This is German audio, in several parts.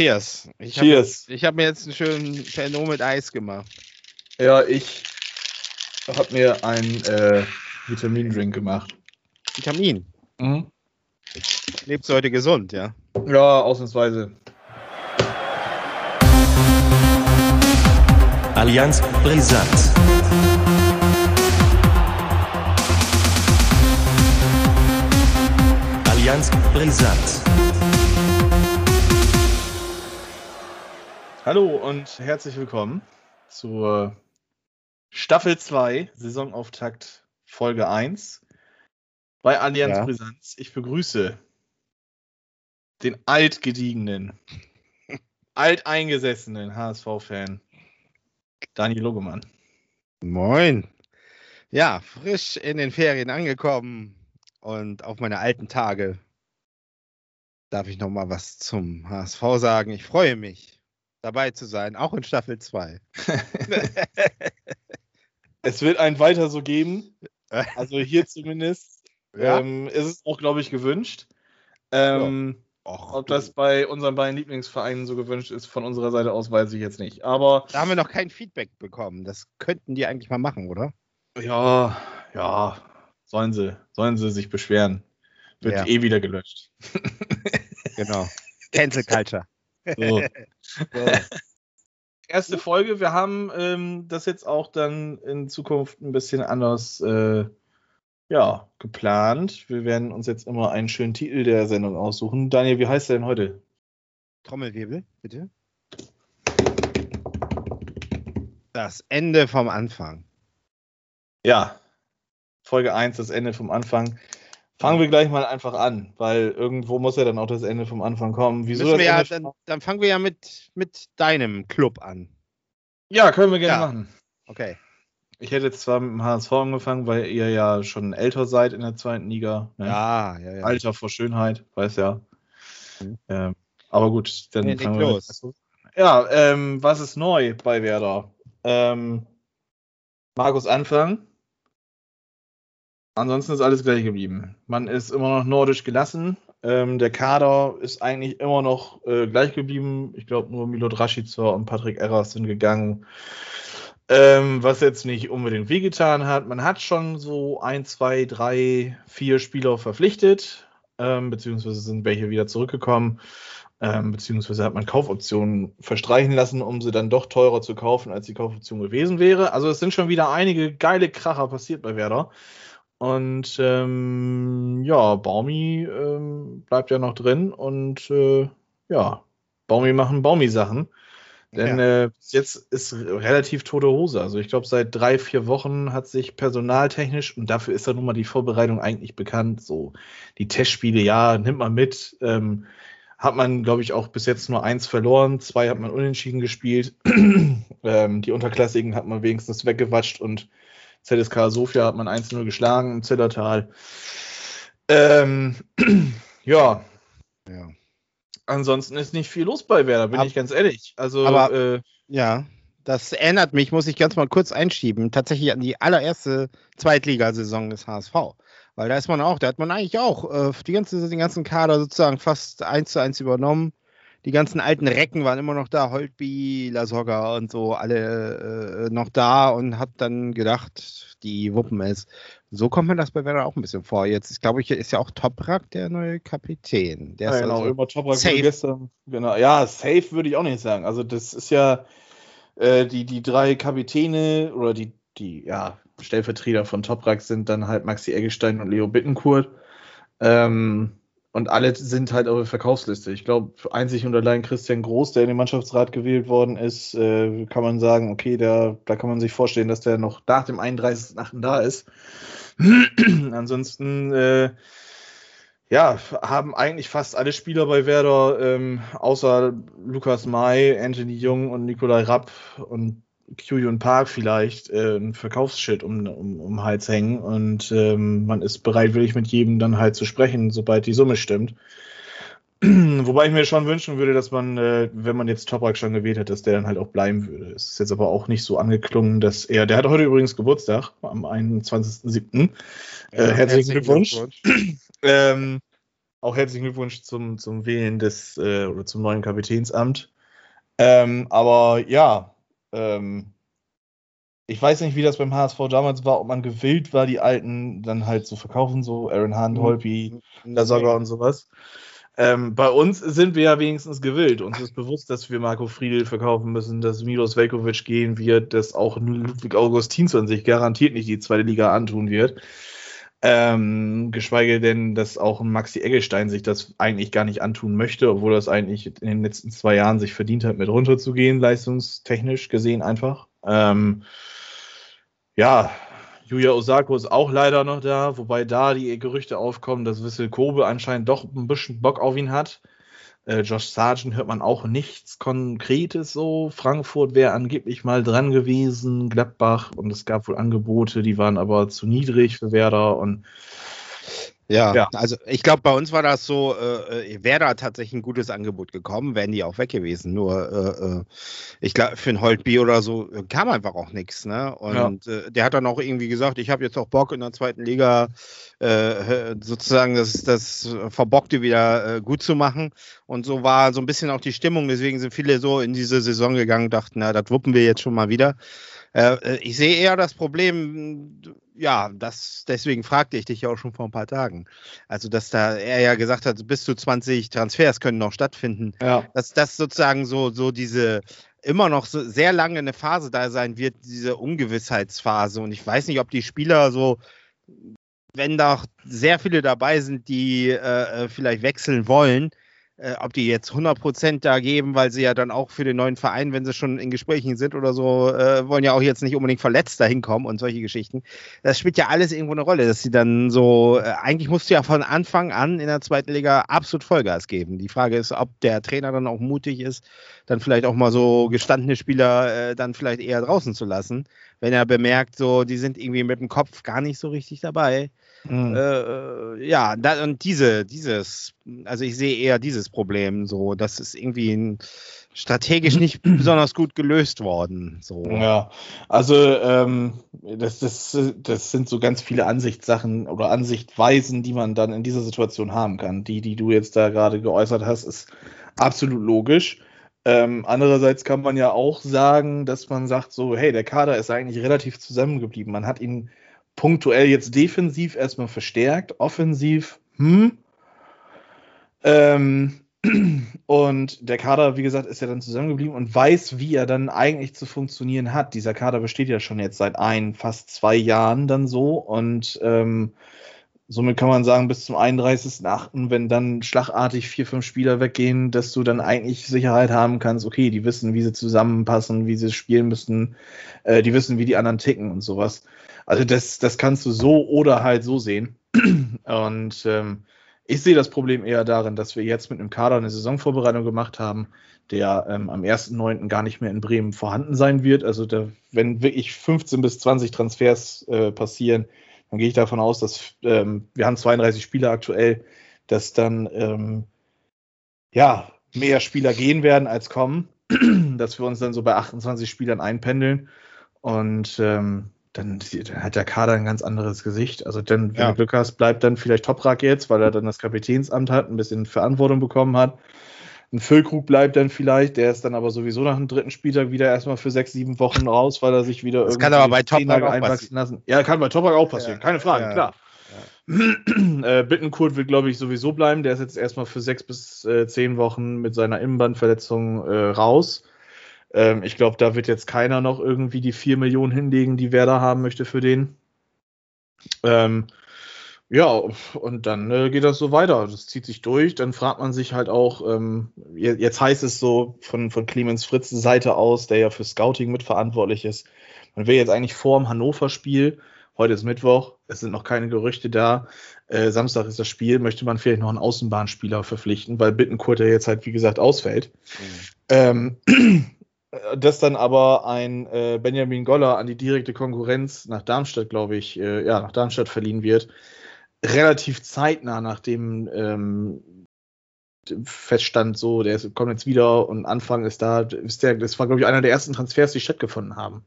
cheers. Ich Cheers. Hab, ich habe mir jetzt einen schönen Pernod mit Eis gemacht. Ja, ich habe mir einen äh, Vitamindrink gemacht. Vitamin. Mhm. Lebst du heute gesund, ja? Ja, ausnahmsweise. Allianz Brisant. Allianz Brisant. Hallo und herzlich willkommen zur Staffel 2, Saisonauftakt Folge 1 bei Allianz Ja. Brisanz. Ich begrüße den altgediegenen, alteingesessenen HSV-Fan Daniel Logemann. Moin. Ja, frisch in den Ferien angekommen und auf meine alten Tage darf ich noch mal was zum HSV sagen. Ich freue mich, dabei zu sein, auch in Staffel 2. Es wird ein weiter so geben, also hier zumindest. Ja. Ähm, ist es auch, glaube ich, gewünscht. Ähm, Och, Ob das bei unseren beiden Lieblingsvereinen so gewünscht ist, von unserer Seite aus, weiß ich jetzt nicht. Aber da haben wir noch kein Feedback bekommen. Das könnten die eigentlich mal machen, oder? ja, ja, sollen sie, sollen sie sich beschweren. Wird Ja. eh wieder gelöscht. Genau. Cancel Culture. So. So. Erste Folge, wir haben ähm, das jetzt auch dann in Zukunft ein bisschen anders äh, ja, geplant. Wir werden uns jetzt immer einen schönen Titel der Sendung aussuchen. Daniel, wie heißt der denn heute? Trommelwirbel, bitte. Das Ende vom Anfang. Ja, Folge 1, das Ende vom Anfang. Fangen wir gleich mal einfach an, weil irgendwo muss ja dann auch das Ende vom Anfang kommen. Wieso das wir ja, dann, dann fangen wir ja mit, mit deinem Club an. ja, können wir gerne Ja. machen. Okay. Ich hätte jetzt zwar mit dem HSV angefangen, weil ihr ja schon älter seid in der zweiten Liga. Ne? Ja, ja, ja. Alter vor Schönheit, weiß ja. Mhm. Ähm, aber gut, dann Nee, fangen wir los. Ja, ähm, was ist neu bei Werder? Ähm, Markus Anfang. Ansonsten ist alles gleich geblieben. Man ist immer noch nordisch gelassen. Ähm, der Kader ist eigentlich immer noch äh, gleich geblieben. Ich glaube, nur Milot Rashica und Patrick Erras sind gegangen. Ähm, was jetzt nicht unbedingt wehgetan hat. Man hat schon so ein, zwei, drei, vier Spieler verpflichtet, ähm, beziehungsweise sind welche wieder zurückgekommen, ähm, beziehungsweise hat man Kaufoptionen verstreichen lassen, um sie dann doch teurer zu kaufen, als die Kaufoption gewesen wäre. Also es sind schon wieder einige geile Kracher passiert bei Werder. Und ähm, ja, Baumi ähm, bleibt ja noch drin und äh, ja, Baumi machen Baumi-Sachen. Denn Ja. äh, bis jetzt ist relativ tote Hose. Also ich glaube, seit drei, vier Wochen hat sich personaltechnisch, und dafür ist ja nun mal die Vorbereitung eigentlich bekannt, so die Testspiele, ja, nimmt man mit. Ähm, hat man, glaube ich, auch bis jetzt nur eins verloren, zwei hat man unentschieden gespielt. ähm, die Unterklassigen hat man wenigstens weggewatscht und ZSK Sofia hat man 1-0 geschlagen im Zillertal. Ähm, ja, ja. ansonsten ist nicht viel los bei Werder, bin Ab- ich ganz ehrlich. Also, Aber- äh, Ja, das erinnert mich, muss ich ganz mal kurz einschieben, tatsächlich an die allererste Zweitligasaison des HSV. Weil da ist man auch, da hat man eigentlich auch äh, die ganze, den ganzen Kader sozusagen fast eins zu eins übernommen. Die ganzen alten Recken waren immer noch da, Holtby, Lasogga und so, alle äh, noch da und hat dann gedacht, die wuppen es. So kommt mir das bei Werder auch ein bisschen vor. Jetzt ist, glaube ich, ist ja auch Toprak der neue Kapitän. Der Ja, ist genau, also, über Toprak safe. gestern. Genau, ja, safe würde ich auch nicht sagen. Also, das ist ja äh, die, die drei Kapitäne oder die, die ja, Stellvertreter von Toprak sind dann halt Maxi Eggestein und Leo Bittenkurt. Ähm, und alle sind halt auf der Verkaufsliste. Ich glaube, einzig und allein Christian Groß, der in den Mannschaftsrat gewählt worden ist, äh, kann man sagen, okay, der, da kann man sich vorstellen, dass der noch nach dem 31.8. da ist. Ansonsten äh, ja, haben eigentlich fast alle Spieler bei Werder, ähm, außer Lukas May, Anthony Jung und Nikolai Rapp und Kyuhyun Park vielleicht, äh, ein Verkaufsschild um, um, um den Hals hängen. Und ähm, man ist bereitwillig mit jedem dann halt zu sprechen, sobald die Summe stimmt. Wobei ich mir schon wünschen würde, dass man, äh, wenn man jetzt Toprak schon gewählt hat, dass der dann halt auch bleiben würde. Es ist jetzt aber auch nicht so angeklungen, dass er, der hat heute übrigens Geburtstag, am 21.07. Äh, herzlichen Glückwunsch. Ähm, auch herzlichen Glückwunsch zum, zum Wählen des äh, oder zum neuen Kapitänsamt. Ähm, aber ja, ähm, ich weiß nicht, wie das beim HSV damals war, ob man gewillt war, die Alten dann halt zu verkaufen, so Aaron Hunt, mhm. Holpi, Lasogga und sowas. Ähm, bei uns sind wir ja wenigstens gewillt. Uns ist bewusst, dass wir Marco Friedl verkaufen müssen, dass Milos Velkovic gehen wird, dass auch Ludwig Augustins an sich garantiert nicht die zweite Liga antun wird. Ähm, geschweige denn, dass auch Maxi Eggestein sich das eigentlich gar nicht antun möchte, obwohl es eigentlich in den letzten zwei Jahren sich verdient hat, mit runterzugehen, leistungstechnisch gesehen einfach. Ähm, ja, Julia Osako ist auch leider noch da, wobei da die Gerüchte aufkommen, dass Wissel Kobe anscheinend doch ein bisschen Bock auf ihn hat. Äh, Josh Sargent hört man auch nichts Konkretes so. Frankfurt wäre angeblich mal dran gewesen, Gladbach, und es gab wohl Angebote, die waren aber zu niedrig für Werder und ja, ja, also ich glaube, bei uns war das so, äh, äh wäre da tatsächlich ein gutes Angebot gekommen, wären die auch weg gewesen. Nur, äh, äh ich glaube, für ein Holtby oder so äh, kam einfach auch nichts. Ne? Und ja. äh, der hat dann auch irgendwie gesagt, ich habe jetzt auch Bock in der zweiten Liga sozusagen das, das Verbockte wieder gut zu machen. Und so war so ein bisschen auch die Stimmung. Deswegen sind viele so in diese Saison gegangen und dachten, na, das wuppen wir jetzt schon mal wieder. ich sehe eher das Problem, ja, das, deswegen fragte ich dich ja auch schon vor ein paar Tagen. Also, dass da er ja gesagt hat, bis zu 20 Transfers können noch stattfinden. Ja. Dass das sozusagen so, so diese immer noch so sehr lange eine Phase da sein wird, diese Ungewissheitsphase. Und ich weiß nicht, ob die Spieler so, wenn da sehr viele dabei sind, die äh, äh vielleicht wechseln wollen, äh, ob die jetzt 100% da geben, weil sie ja dann auch für den neuen Verein, wenn sie schon in Gesprächen sind oder so, äh, wollen ja auch jetzt nicht unbedingt verletzt dahin kommen und solche Geschichten. Das spielt ja alles irgendwo eine Rolle, dass sie dann so, äh, eigentlich musst du ja von Anfang an in der zweiten Liga absolut Vollgas geben. Die Frage ist, ob der Trainer dann auch mutig ist, dann vielleicht auch mal so gestandene Spieler äh, dann vielleicht eher draußen zu lassen, wenn er bemerkt, so, die sind irgendwie mit dem Kopf gar nicht so richtig dabei. Mhm. Äh, ja, da, und diese, dieses, also ich sehe eher dieses Problem so, das ist irgendwie ein, strategisch nicht besonders gut gelöst worden. So. Ja, also ähm, das, das, das sind so ganz viele Ansichtssachen oder Ansichtweisen, die man dann in dieser Situation haben kann. Die, die du jetzt da gerade geäußert hast, ist absolut logisch. Ähm, andererseits kann man ja auch sagen, dass man sagt so, hey, der Kader ist eigentlich relativ zusammengeblieben. Man hat ihn punktuell jetzt defensiv erstmal verstärkt, offensiv, hm. Ähm, und der Kader, wie gesagt, ist ja dann zusammengeblieben und weiß, wie er dann eigentlich zu funktionieren hat. Dieser Kader besteht ja schon jetzt seit ein, fast zwei Jahren dann so und ähm, somit kann man sagen, bis zum 31.8., wenn dann schlagartig vier, fünf Spieler weggehen, dass du dann eigentlich Sicherheit haben kannst, okay, die wissen, wie sie zusammenpassen, wie sie spielen müssen, äh, die wissen, wie die anderen ticken und sowas. Also das, das kannst du so oder halt so sehen. Und ähm, ich sehe das Problem eher darin, dass wir jetzt mit einem Kader eine Saisonvorbereitung gemacht haben, der ähm, am 1.9. gar nicht mehr in Bremen vorhanden sein wird. Also da, wenn wirklich 15 bis 20 Transfers äh, passieren, dann gehe ich davon aus, dass ähm, wir haben 32 Spieler aktuell, dass dann ähm, ja mehr Spieler gehen werden als kommen, dass wir uns dann so bei 28 Spielern einpendeln. Und ähm, dann, dann, hat der Kader ein ganz anderes Gesicht. Also dann, wenn ja. du Glück hast, bleibt dann vielleicht Toprak jetzt, weil er dann das Kapitänsamt hat, ein bisschen Verantwortung bekommen hat. Ein Füllkrug bleibt dann vielleicht, der ist dann aber sowieso nach dem dritten Spieltag wieder erstmal für sechs, sieben Wochen raus, weil er sich wieder das irgendwie kann aber bei Toprak auch einwachsen lassen. Ja, kann bei Toprak auch passieren, ja. keine Frage, ja. klar. äh, Bittenkurt wird, glaube ich, sowieso bleiben. Der ist jetzt erstmal für sechs bis äh, zehn Wochen mit seiner Innenbandverletzung äh, raus. Ähm, ich glaube, da wird jetzt keiner noch irgendwie die 4 Millionen hinlegen, die Werder haben möchte für den. Ähm, ja, und dann äh, geht das so weiter. Das zieht sich durch. Dann fragt man sich halt auch, ähm, jetzt heißt es so von, von Clemens Fritz Seite aus, der ja für Scouting mitverantwortlich ist. Man will jetzt eigentlich vor dem Hannover-Spiel, heute ist Mittwoch, es sind noch keine Gerüchte da, äh, Samstag ist das Spiel, möchte man vielleicht noch einen Außenbahnspieler verpflichten, weil Bittenkurt ja jetzt halt, wie gesagt, ausfällt. Mhm. Ähm, äh, dass dann aber ein äh, Benjamin Goller an die direkte Konkurrenz nach Darmstadt, glaube ich, äh, ja, nach Darmstadt verliehen wird, relativ zeitnah nach dem ähm, feststand, so, der ist, kommt jetzt wieder und Anfang ist da, ist der, das war, glaube ich, einer der ersten Transfers, die stattgefunden haben.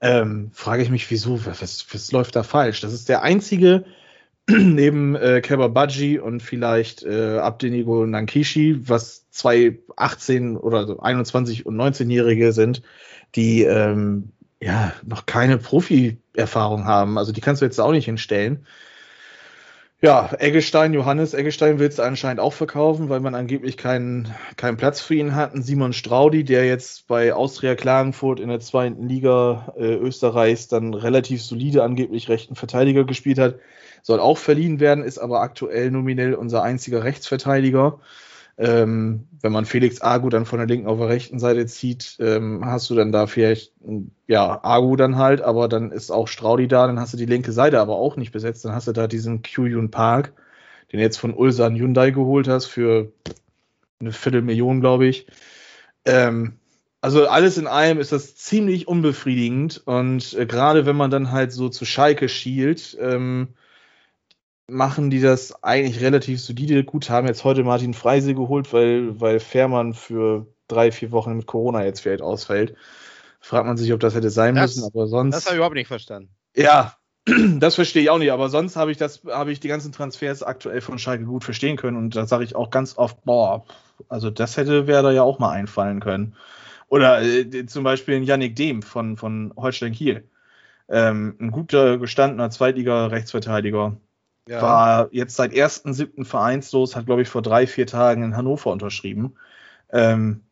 Ähm, frage ich mich, wieso, was, was läuft da falsch? Das ist der einzige neben äh, Kebabaji und vielleicht äh, Abdenigo Nankishi, was zwei 18 oder so 21 und 19-Jährige sind, die ähm, ja noch keine Profi-Erfahrung haben. Also die kannst du jetzt auch nicht hinstellen. Ja, Eggestein, Johannes Eggestein willst du anscheinend auch verkaufen, weil man angeblich keinen, keinen Platz für ihn hat. Ein Simon Straudi, der jetzt bei Austria Klagenfurt in der zweiten Liga äh, Österreichs dann relativ solide angeblich rechten Verteidiger gespielt hat, soll auch verliehen werden, ist aber aktuell nominell unser einziger Rechtsverteidiger. Ähm, wenn man Felix Agu dann von der linken auf der rechten Seite zieht, ähm, hast du dann da vielleicht, ja, Agu dann halt, aber dann ist auch Straudi da, dann hast du die linke Seite aber auch nicht besetzt, dann hast du da diesen Kyuyun Park, den jetzt von Ulsan Hyundai geholt hast für eine Viertelmillion, glaube ich. Ähm, also alles in allem ist das ziemlich unbefriedigend und äh, gerade wenn man dann halt so zu Schalke schielt, ähm, machen die das eigentlich relativ solide. Gut, haben jetzt heute Martin Freise geholt, weil, weil Fährmann für drei, vier Wochen mit Corona jetzt vielleicht ausfällt. Fragt man sich, ob das hätte sein das, müssen, aber sonst. Das habe ich überhaupt nicht verstanden. Ja, das verstehe ich auch nicht, aber sonst habe ich das, habe ich die ganzen Transfers aktuell von Schalke gut verstehen können und da sage ich auch ganz oft, boah, also das hätte Werder ja auch mal einfallen können. Oder äh, zum Beispiel ein Yannick Dehm von, von Holstein Kiel. Ähm, ein guter, gestandener Zweitliga-Rechtsverteidiger ja. War jetzt seit 1.7. vereinslos, hat, glaube ich, vor drei, vier Tagen in Hannover unterschrieben. Ähm,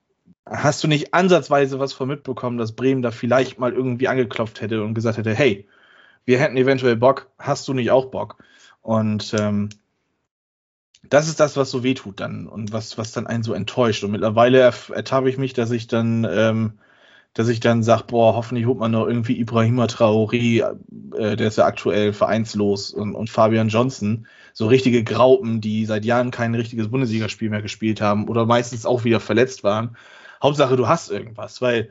hast du nicht ansatzweise was von mitbekommen, dass Bremen da vielleicht mal irgendwie angeklopft hätte und gesagt hätte, hey, wir hätten eventuell Bock, hast du nicht auch Bock? Und ähm, das ist das, was so wehtut dann und was, was dann einen so enttäuscht. Und mittlerweile ertappe ich mich, dass ich dann ähm, dass ich dann sage, boah, hoffentlich holt man noch irgendwie Ibrahima Traoré, äh, der ist ja aktuell vereinslos, und, und Fabian Johnson, so richtige Graupen, die seit Jahren kein richtiges Bundesligaspiel mehr gespielt haben oder meistens auch wieder verletzt waren. Hauptsache, du hast irgendwas, weil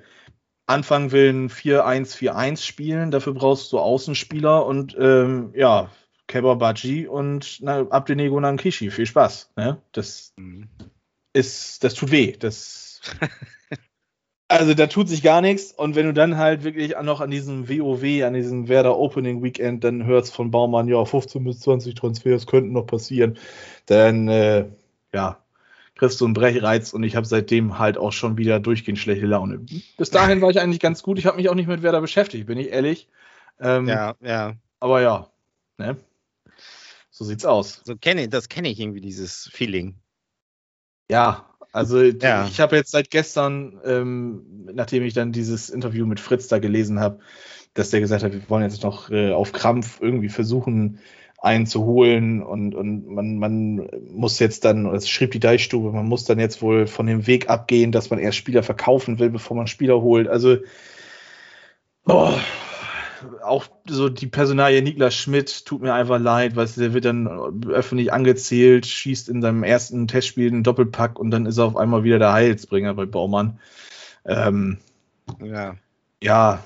Anfang will ein 4-1-4-1 spielen, dafür brauchst du Außenspieler und ähm, ja, Keba Baji und na, Abdenego Nankishi. Viel Spaß. Ne? Das mhm. ist, das tut weh. Das Also da tut sich gar nichts. Und wenn du dann halt wirklich noch an diesem WoW, an diesem Werder Opening Weekend dann hörst von Baumann, ja, 15 bis 20 Transfers könnten noch passieren, dann äh, ja, kriegst du einen Brechreiz und ich habe seitdem halt auch schon wieder durchgehend schlechte Laune. Bis dahin war ich eigentlich ganz gut. Ich habe mich auch nicht mit Werder beschäftigt, bin ich ehrlich. Ähm, ja, ja. Aber ja, ne? So sieht's aus. So kenne das kenne ich irgendwie dieses Feeling. Ja, also ja. ich habe jetzt seit gestern, ähm, nachdem ich dann dieses Interview mit Fritz da gelesen habe, dass der gesagt hat, wir wollen jetzt noch äh, auf Krampf irgendwie versuchen, einen zu holen und, und man, man muss jetzt dann, das schrieb die Deichstube, man muss dann jetzt wohl von dem Weg abgehen, dass man erst Spieler verkaufen will, bevor man Spieler holt. Also, oh, auch so die Personalie Niklas Schmidt tut mir einfach leid, weil der wird dann öffentlich angezählt, schießt in seinem ersten Testspiel einen Doppelpack und dann ist er auf einmal wieder der Heilsbringer bei Baumann. Ähm, ja. Ja,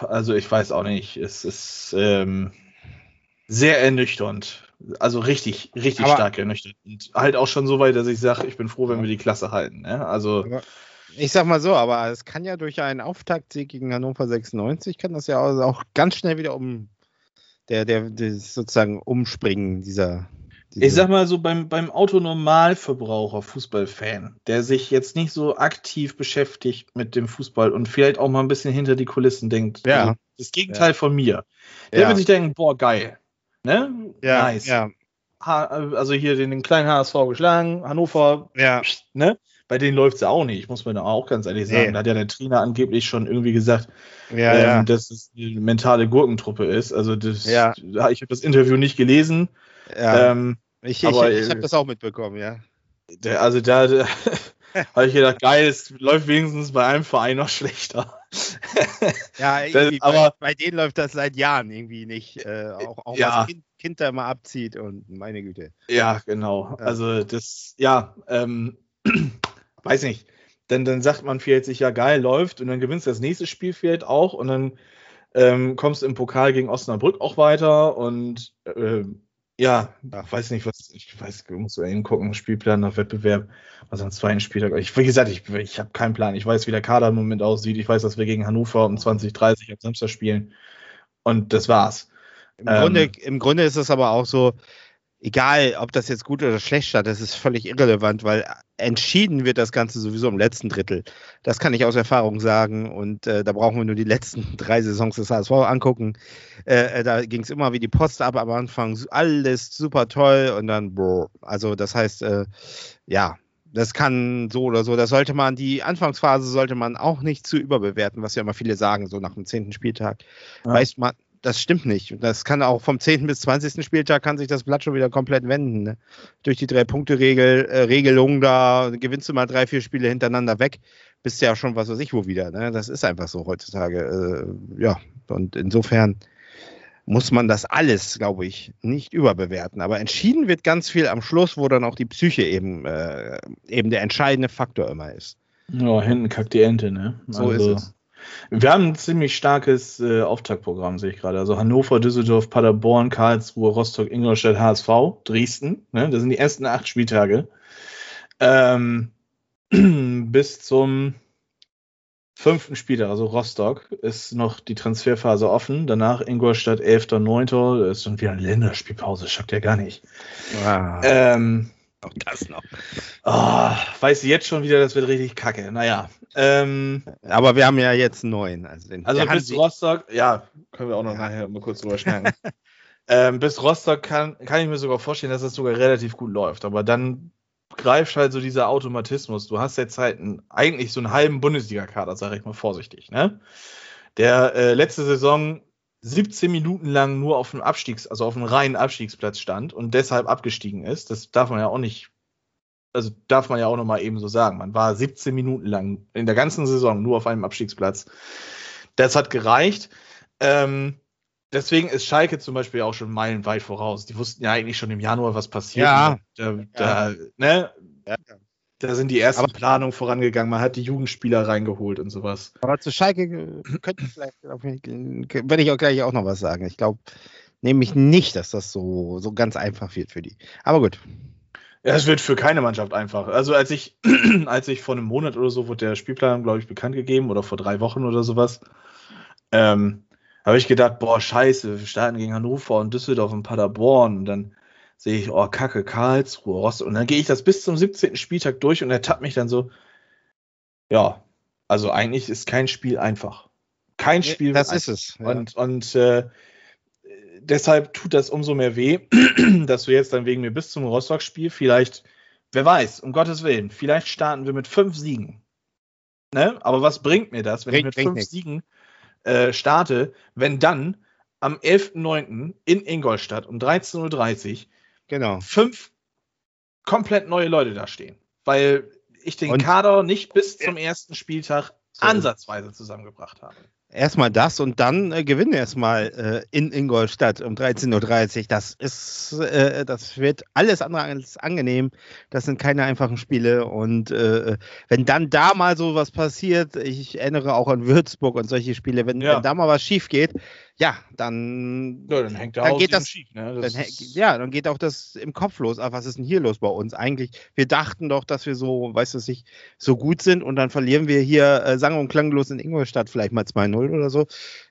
also ich weiß auch nicht. Es ist ähm, sehr ernüchternd. Also richtig, richtig aber, stark ernüchternd. Und halt auch schon so weit, dass ich sage, ich bin froh, wenn wir die Klasse halten. Ne? Also. Aber ich sag mal so, aber es kann ja durch einen Auftaktsieg gegen Hannover 96 kann das ja auch ganz schnell wieder um der, der, der sozusagen umspringen dieser. ich sag mal so, beim, beim Autonormalverbraucher, Fußballfan, der sich jetzt nicht so aktiv beschäftigt mit dem Fußball und vielleicht auch mal ein bisschen hinter die Kulissen denkt. Ja. Also das Gegenteil ja. von mir. Der ja. wird sich denken, boah, geil. Ne? Ja, nice. Ja. Also hier den, den kleinen HSV geschlagen, Hannover, ja. ne? Bei denen läuft es ja auch nicht, muss man auch ganz ehrlich sagen. Nee. Da hat ja der Trainer angeblich schon irgendwie gesagt, ja, ähm, ja. dass es eine mentale Gurkentruppe ist. Also das, ja. ich habe das Interview nicht gelesen. Ähm, ich, ich, ich habe das auch mitbekommen, ja. Der, also da, da habe ich gedacht, geil, es läuft wenigstens bei einem Verein noch schlechter. ja, das, aber bei, bei, denen läuft das seit Jahren irgendwie nicht. Äh, auch auch ja. was kind, kind da mal abzieht und meine Güte. Ja, genau. Also das, ja, ähm, weiß nicht, dann, dann sagt man vielleicht sich, ja geil, läuft und dann gewinnst du das nächste Spiel vielleicht auch und dann ähm, kommst du im Pokal gegen Osnabrück auch weiter und äh, ja, ach, weiß nicht, was, ich weiß, muss ja hingucken, Spielplan nach Wettbewerb, was am zweiten Spieltag, ich, wie gesagt, ich, ich habe keinen Plan, ich weiß, wie der Kader im Moment aussieht, ich weiß, dass wir gegen Hannover um 2030 am Samstag spielen und das war's. Im, Ähm. Grunde, Im Grunde ist es aber auch so, egal ob das jetzt gut oder schlecht statt, das ist völlig irrelevant, weil entschieden wird das Ganze sowieso im letzten Drittel. Das kann ich aus Erfahrung sagen und äh, da brauchen wir nur die letzten drei Saisons des HSV angucken. Äh, äh, da ging es immer wie die Post ab am Anfang, alles super toll und dann, brr. also das heißt, äh, ja, das kann so oder so. Das sollte man, die Anfangsphase sollte man auch nicht zu überbewerten, was ja immer viele sagen, so nach dem zehnten Spieltag. Ja. Weiß man, das stimmt nicht. Das kann auch vom 10. bis 20. Spieltag kann sich das Blatt schon wieder komplett wenden. Ne? Durch die Drei-Punkte-Regel, äh, Regelung da gewinnst du mal drei, vier Spiele hintereinander weg, bist ja schon was weiß ich wo wieder. Ne? Das ist einfach so heutzutage. Äh, ja, und insofern muss man das alles, glaube ich, nicht überbewerten. Aber entschieden wird ganz viel am Schluss, wo dann auch die Psyche eben, äh, eben der entscheidende Faktor immer ist. Ja, hinten kackt die Ente, ne? So ist es. Wir haben ein ziemlich starkes äh, Auftaktprogramm, sehe ich gerade. Also Hannover, Düsseldorf, Paderborn, Karlsruhe, Rostock, Ingolstadt, HSV, Dresden. Ne? Das sind die ersten acht Spieltage. Ähm, bis zum fünften Spieltag, also Rostock, ist noch die Transferphase offen. Danach Ingolstadt, 11.9. Das ist dann wieder eine Länderspielpause, schafft ja gar nicht. Ah, Ähm, auch das noch. oh, weiß ich jetzt schon wieder, das wird richtig kacke. Naja. Ähm, Aber wir haben ja jetzt neun. Also, den, Also bis Rostock, ja, können wir auch noch Ja. nachher mal kurz drüber schnacken. ähm, bis Rostock kann, kann ich mir sogar vorstellen, dass das sogar relativ gut läuft. Aber dann greift halt so dieser Automatismus. Du hast jetzt halt einen, eigentlich so einen halben Bundesliga-Kader, sage ich mal vorsichtig, ne? Der äh, letzte Saison 17 Minuten lang nur auf dem Abstiegs-, also auf einem reinen Abstiegsplatz stand und deshalb abgestiegen ist. Das darf man ja auch nicht, also darf man ja auch noch mal eben so sagen. Man war 17 Minuten lang in der ganzen Saison nur auf einem Abstiegsplatz. Das hat gereicht. Ähm, deswegen ist Schalke zum Beispiel auch schon meilenweit voraus. Die wussten ja eigentlich schon im Januar, was passiert. Ja. Da, da, ne? Ja. Da sind die ersten Aber- Planungen vorangegangen. Man hat die Jugendspieler reingeholt und sowas. Aber zu Schalke könnte vielleicht, auf mich- werde ich auch gleich auch noch was sagen. Ich glaube nämlich nicht, dass das so, so ganz einfach wird für die. Aber gut. Ja, es wird für keine Mannschaft einfach. Also als ich, als ich vor einem Monat oder so wurde der Spielplan, glaube ich, bekannt gegeben oder vor drei Wochen oder sowas, ähm, habe ich gedacht, boah, scheiße, wir starten gegen Hannover und Düsseldorf und Paderborn und dann sehe ich, oh, Kacke, Karlsruhe, Rostock und dann gehe ich das bis zum 17. Spieltag durch und ertappt mich dann so, ja, also eigentlich ist kein Spiel einfach. Kein Spiel das ist es. Ja. und, und äh, deshalb tut das umso mehr weh, dass wir jetzt dann wegen mir bis zum Rostock-Spiel vielleicht, wer weiß, um Gottes Willen, vielleicht starten wir mit fünf Siegen. Ne? Aber was bringt mir das, wenn ich Bringt- mit bringt fünf nichts. Siegen äh, starte, wenn dann am 11.09. in Ingolstadt um 13.30 Uhr genau. fünf komplett neue Leute da stehen? Weil ich den Und- Kader nicht bis zum ersten Spieltag ansatzweise zusammengebracht habe. Erstmal das und dann äh, gewinnen erstmal äh, in Ingolstadt um 13.30 Uhr. Das ist, äh, das wird alles andere als angenehm. Das sind keine einfachen Spiele. Und äh, wenn dann da mal so was passiert, ich erinnere auch an Würzburg und solche Spiele, wenn, Ja. wenn da mal was schief geht, ja, dann, Ja, dann hängt der Dann geht das- schief. Ne? dann, Das ist- ja, dann geht auch das im Kopf los. Ah, was ist denn hier los bei uns eigentlich? Wir dachten doch, dass wir so, weißt du, nicht so gut sind und dann verlieren wir hier äh, sang- und klanglos in Ingolstadt vielleicht mal 2-0 oder so.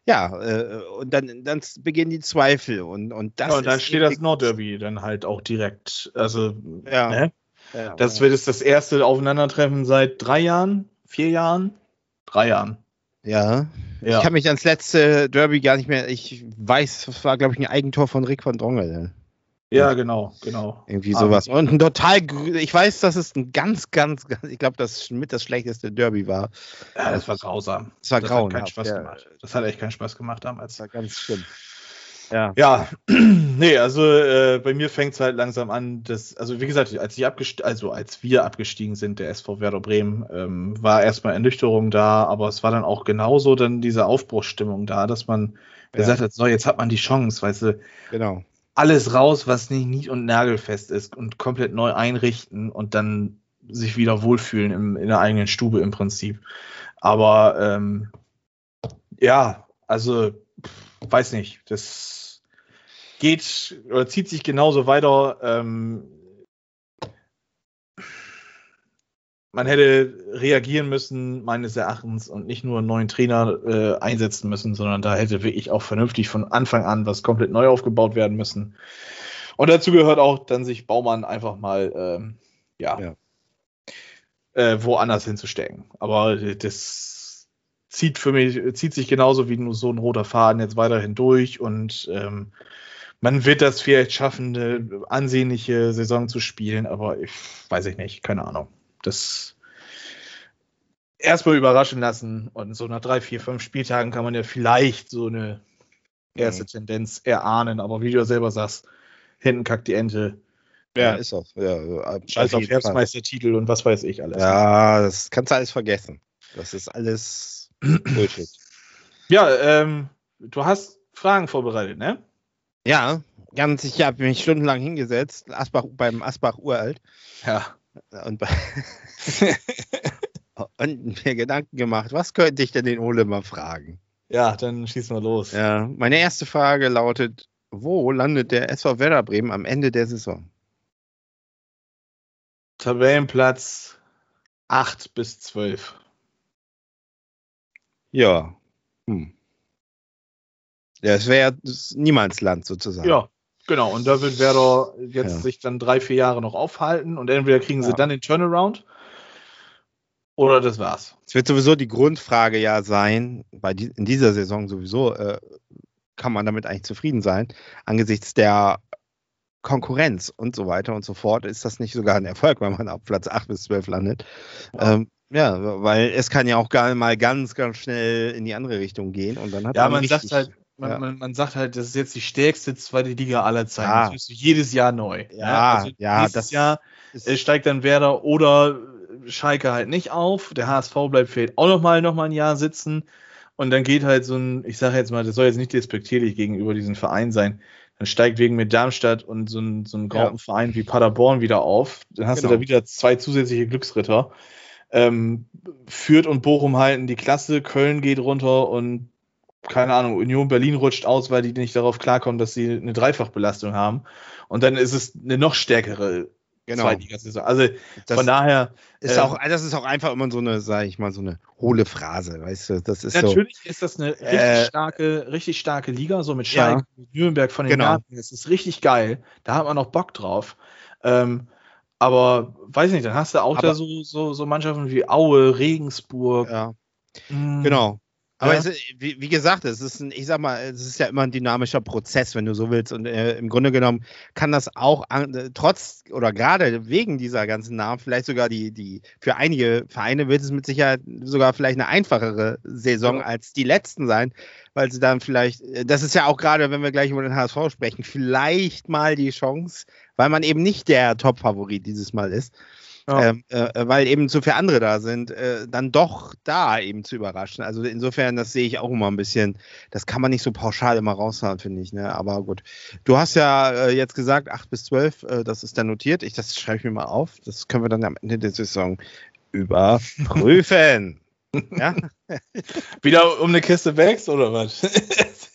Ja, äh, und dann, dann beginnen die Zweifel und, und das ja, und dann steht das Nordderby dann halt auch direkt. Also, Ja. ne? Ja, das wird jetzt das erste Aufeinandertreffen seit drei Jahren, vier Jahren, drei Jahren. Ja. Ja. Ich kann mich ans letzte Derby gar nicht mehr, ich weiß, das war, glaube ich, ein Eigentor von Rick van Drongel. Ja, genau, genau. Irgendwie Ah. sowas. Und ein total, ich weiß, dass es ein ganz, ganz, ganz ich glaube, das mit das schlechteste Derby war. Ja, das war grausam. Das war das hat keinen. Spaß ja. gemacht. Das hat echt keinen Spaß gemacht damals. Das war ganz schlimm. Ja. Ja, nee, also äh, bei mir fängt es halt langsam an, dass, also wie gesagt, als ich abgest also als wir abgestiegen sind, der SV Werder Bremen, ähm, war erstmal Ernüchterung da, aber es war dann auch genauso dann diese Aufbruchsstimmung da, dass man Ja. gesagt hat, so, jetzt hat man die Chance, weißt du, Genau. alles raus, was nicht nied- und nagelfest ist und komplett neu einrichten und dann sich wieder wohlfühlen im, in der eigenen Stube im Prinzip. Aber ähm, ja, also weiß nicht, das geht oder zieht sich genauso weiter. Ähm, man hätte reagieren müssen, meines Erachtens, und nicht nur einen neuen Trainer äh, einsetzen müssen, sondern da hätte wirklich auch vernünftig von Anfang an was komplett neu aufgebaut werden müssen. Und dazu gehört auch dann sich Baumann einfach mal ähm, ja, Ja. Äh, woanders hinzustecken. Aber das zieht für mich, zieht sich genauso wie nur so ein roter Faden jetzt weiterhin durch und ähm, man wird das vielleicht schaffen, eine ansehnliche Saison zu spielen, aber ich weiß ich nicht, keine Ahnung. Das erstmal überraschen lassen und so nach drei, vier, fünf Spieltagen kann man ja vielleicht so eine erste Mhm. Tendenz erahnen, aber wie du ja selber sagst, hinten kackt die Ente. Ja, Ja. ist auch. Ja, Scheiß auf. Herbstmeistertitel und was weiß ich alles. Ja, das kannst du alles vergessen. Das ist alles Bullshit. Ja, ähm, du hast Fragen vorbereitet, ne? Ja, ganz, ich habe mich stundenlang hingesetzt, Asbach, beim Asbach Uralt Ja. und, bei- und mir Gedanken gemacht, was könnte ich denn den Ole mal fragen? Ja, dann schießen wir los. Ja, meine erste Frage lautet, wo landet der SV Werder Bremen am Ende der Saison? Tabellenplatz 8 bis 12. Ja. Hm. Ja, es wäre Niemandsland sozusagen. Ja, genau. Und da wird Werder jetzt Ja. sich dann drei, vier Jahre noch aufhalten und entweder kriegen sie Ja. dann den Turnaround oder das war's. Es wird sowieso die Grundfrage ja sein, bei die, in dieser Saison sowieso, äh, kann man damit eigentlich zufrieden sein, angesichts der Konkurrenz und so weiter und so fort, ist das nicht sogar ein Erfolg, wenn man auf Platz 8 bis 12 landet. Ja. Ähm, ja, weil es kann ja auch gar mal ganz, ganz schnell in die andere Richtung gehen und dann hat Ja, man, sagt halt, man, ja. man, man sagt halt, das ist jetzt die stärkste zweite Liga aller Zeiten. Ja. Das ist jedes Jahr neu. Ja, Also ja, nächstes das Jahr äh, steigt dann Werder oder Schalke halt nicht auf. Der HSV bleibt vielleicht auch noch mal, noch mal ein Jahr sitzen. Und dann geht halt so ein, ich sage jetzt mal, das soll jetzt nicht despektierlich gegenüber diesem Verein sein. Dann steigt wegen mit Darmstadt und so ein, so ein Ja. Graupenverein wie Paderborn wieder auf. Dann hast Genau. du da wieder zwei zusätzliche Glücksritter. Ähm, Fürth und Bochum halten die Klasse, Köln geht runter und keine Ahnung, Union Berlin rutscht aus, weil die nicht darauf klarkommen, dass sie eine Dreifachbelastung haben. Und dann ist es eine noch stärkere genau. Zweitligasaison. Also Das von daher ist ähm, auch, das ist auch einfach immer so eine, sage ich mal, so eine hohle Phrase, weißt du, das ist so. Natürlich ist das eine richtig Äh, starke, richtig starke Liga, so mit Ja. Schalke, mit Nürnberg von den Genau. Garten. Das ist richtig geil. Da hat man noch Bock drauf. Ähm, aber weiß nicht, dann hast du auch Aber- da so, so, so Mannschaften wie Aue, Regensburg. Ja. mm, Genau. Aber Ja. es, wie, wie gesagt, es ist ein, ich sag mal, es ist ja immer ein dynamischer Prozess, wenn du so willst. Und äh, im Grunde genommen kann das auch an, äh, trotz oder gerade wegen dieser ganzen Namen vielleicht sogar die, die, für einige Vereine wird es mit Sicherheit sogar vielleicht eine einfachere Saison Ja. als die letzten sein, weil sie dann vielleicht, äh, das ist ja auch gerade, wenn wir gleich über den HSV sprechen, vielleicht mal die Chance, weil man eben nicht der Top-Favorit dieses Mal ist, Ja. ähm, äh, weil eben zu viele andere da sind, äh, dann doch da eben zu überraschen. Also insofern, das sehe ich auch immer ein bisschen, das kann man nicht so pauschal immer raushauen, finde ich. Ne? Aber gut. Du hast ja äh, jetzt gesagt, 8 bis 12, äh, das ist dann notiert. Ich, das schreibe ich mir mal auf. Das können wir dann am Ende der Saison überprüfen. ja? Wieder um eine Kiste Bags oder was?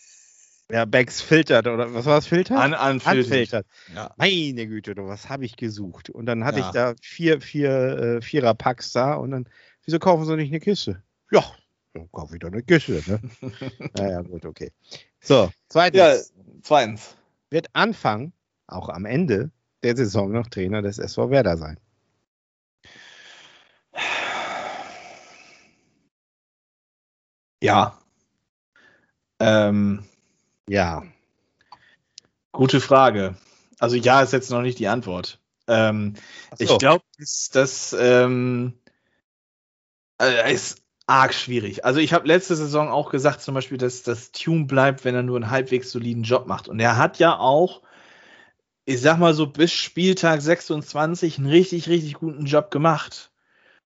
ja, Bags filtert oder was war das? Filtert? An, anfiltert. Ja. Meine Güte, du, was habe ich gesucht? Und dann hatte Ja. ich da vier, vier äh, Vierer-Packs da und dann, wieso kaufen sie nicht eine Kiste? Ja, dann kaufe ich doch eine Kiste. Ne? naja, gut, okay. So, zweitens. ja, zweitens. Wird Anfang, auch am Ende der Saison noch Trainer des SV Werder sein. Ja. Ähm, Ja. gute Frage. Also ja ist jetzt noch nicht die Antwort. Ähm, so. Ich glaube, dass das ähm, äh, ist arg schwierig. Also ich habe letzte Saison auch gesagt, zum Beispiel, dass das Tune bleibt, wenn er nur einen halbwegs soliden Job macht. Und er hat ja auch, ich sag mal so, bis Spieltag 26 einen richtig, richtig guten Job gemacht.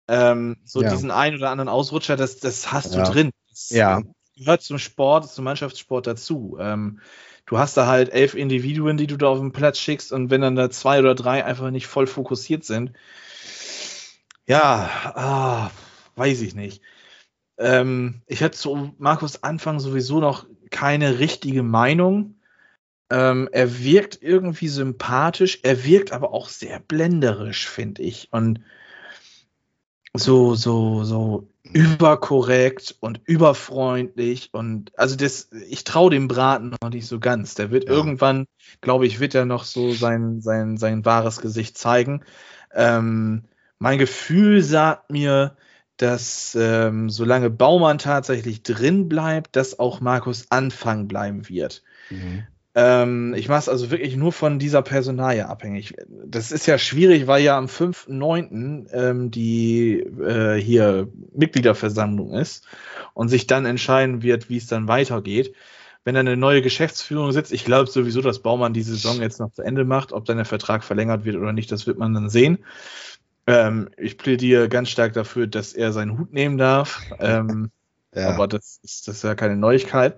Ähm, so Ja. diesen einen oder anderen Ausrutscher, das, das hast Ja. du drin. Das Ja. Gehört zum Sport, zum Mannschaftssport dazu. Ähm, du hast da halt elf Individuen, die du da auf den Platz schickst und wenn dann da zwei oder drei einfach nicht voll fokussiert sind, ja, ah, weiß ich nicht. Ähm, ich hatte zu Markus Anfang sowieso noch keine richtige Meinung. Ähm, er wirkt irgendwie sympathisch, er wirkt aber auch sehr blenderisch, finde ich. Und so, so, so überkorrekt und überfreundlich und also das, ich traue dem Braten noch nicht so ganz. Der wird Ja. irgendwann, glaube ich, wird er noch so sein, sein, sein wahres Gesicht zeigen. Ähm, mein Gefühl sagt mir, dass ähm, solange Baumann tatsächlich drin bleibt, dass auch Markus Anfang bleiben wird. Ähm, ich mache es also wirklich nur von dieser Personalie abhängig. Das ist ja schwierig, weil ja am 5.9. Ähm, die äh, hier Mitgliederversammlung ist und sich dann entscheiden wird, wie es dann weitergeht. Wenn dann eine neue Geschäftsführung sitzt, ich glaube sowieso, dass Baumann die Saison jetzt noch zu Ende macht. Ob dann der Vertrag verlängert wird oder nicht, das wird man dann sehen. Ähm, ich plädiere ganz stark dafür, dass er seinen Hut nehmen darf. Ähm, Ja. aber das ist, das ist ja keine Neuigkeit.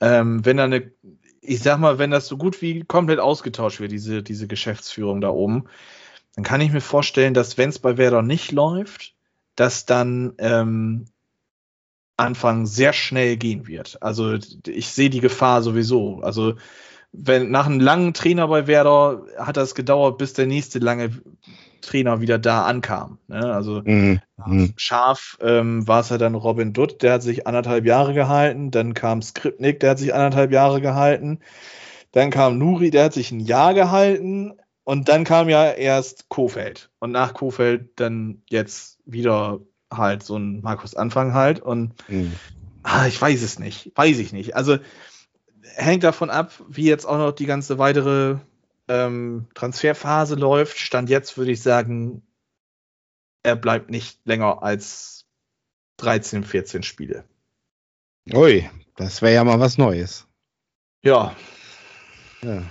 Ähm, wenn da eine, ich sag mal, wenn das so gut wie komplett ausgetauscht wird, diese, diese Geschäftsführung da oben, dann kann ich mir vorstellen, dass wenn es bei Werder nicht läuft, dass dann ähm, Anfang sehr schnell gehen wird. Also ich sehe die Gefahr sowieso. Also wenn nach einem langen Trainer bei Werder hat das gedauert, bis der nächste lange Trainer wieder da ankam. Ne? Also Mhm. Mhm. Scharf ähm, war es ja dann Robin Dutt, der hat sich anderthalb Jahre gehalten. Dann kam Skripnik, der hat sich anderthalb Jahre gehalten. Dann kam Nuri, der hat sich ein Jahr gehalten. Und dann kam ja erst Kofeld. Und nach Kofeld dann jetzt wieder halt so ein Markus Anfang halt. Und Mhm. ah, ich weiß es nicht. Weiß ich nicht. Also hängt davon ab, wie jetzt auch noch die ganze weitere ähm, Transferphase läuft. Stand jetzt würde ich sagen, er bleibt nicht länger als 13, 14 Spiele. Ui, das wäre ja mal was Neues. Ja, Ja.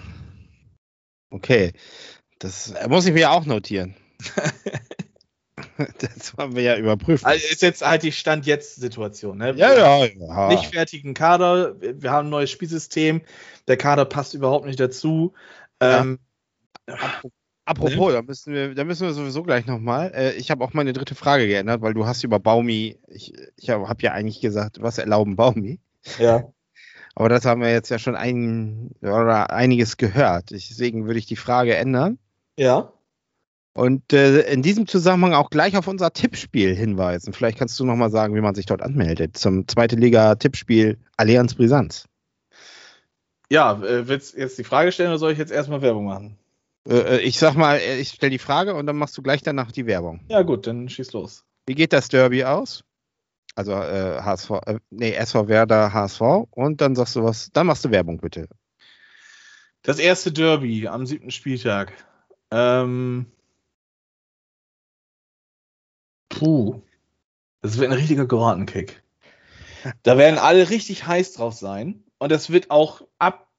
Okay. Das muss ich mir auch notieren. das haben wir ja überprüft. also ist jetzt halt die Stand jetzt Situation. Ne? ja, ja, ja. Nicht fertigen Kader, wir haben ein neues Spielsystem, der Kader passt überhaupt nicht dazu. Ja. Ähm, Apropos, da müssen wir, da müssen wir sowieso gleich nochmal. Äh, ich habe auch meine dritte Frage geändert, weil du hast über Baumi, ich, ich habe hab ja eigentlich gesagt, was erlauben Baumi? ja. Aber das haben wir jetzt ja schon ein, oder einiges gehört. Deswegen würde ich die Frage ändern. Ja. Und äh, in diesem Zusammenhang auch gleich auf unser Tippspiel hinweisen. Vielleicht kannst du nochmal sagen, wie man sich dort anmeldet. Zum zweite Liga-Tippspiel Allianz Brisanz. Ja, äh, willst du jetzt die Frage stellen oder soll ich jetzt erstmal Werbung machen? Äh, äh, ich sag mal, ich stelle die Frage und dann machst du gleich danach die Werbung. Ja, gut, dann schieß los. Wie geht das Derby aus? Also äh, HSV, äh, nee, SV Werder HSV und dann sagst du was, dann machst du Werbung bitte. Das erste Derby am siebten Spieltag. Ähm, puh. Das wird ein richtiger Geratenkick. Da werden alle richtig heiß drauf sein. Und es wird auch ab,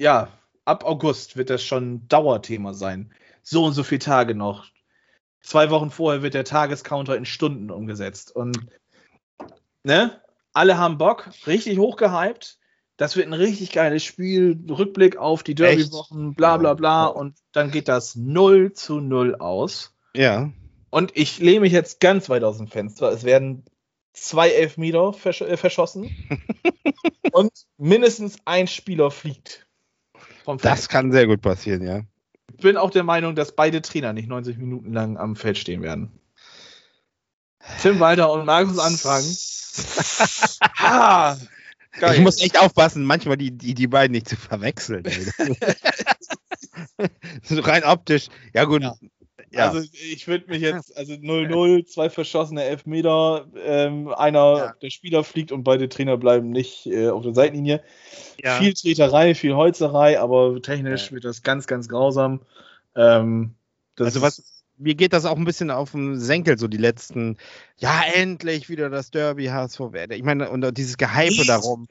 ja, ab August wird das schon Dauerthema sein. So und so viele Tage noch. Zwei Wochen vorher wird der Tagescounter in Stunden umgesetzt. Und, ne? Alle haben Bock, richtig hochgehypt. Das wird ein richtig geiles Spiel. Rückblick auf die Derby-Wochen, bla bla bla. Und dann geht das 0 zu 0 aus. Ja. Und ich lehne mich jetzt ganz weit aus dem Fenster. Es werden zwei Elfmeter versch äh, verschossen. und mindestens ein Spieler fliegt. Das kann sehr gut passieren, ja. Ich bin auch der Meinung, dass beide Trainer nicht 90 Minuten lang am Feld stehen werden. Tim Walter und Markus anfangen. ah. Ich muss echt aufpassen, manchmal die, die, die beiden nicht zu verwechseln. so rein optisch. Ja, gut. Ja. Ja. Also ich würde mich jetzt, also 0-0, zwei verschossene Elfmeter, ähm, einer Ja. der Spieler fliegt und beide Trainer bleiben nicht äh, auf der Seitenlinie. ja. Viel Treterei, viel Holzerei, aber technisch wird das ganz, ganz grausam. Ähm, Also was, mir geht das auch ein bisschen auf den Senkel, so die letzten, ja, endlich wieder das Derby HSV Werder. Ich meine, und dieses Gehype Nee, darum.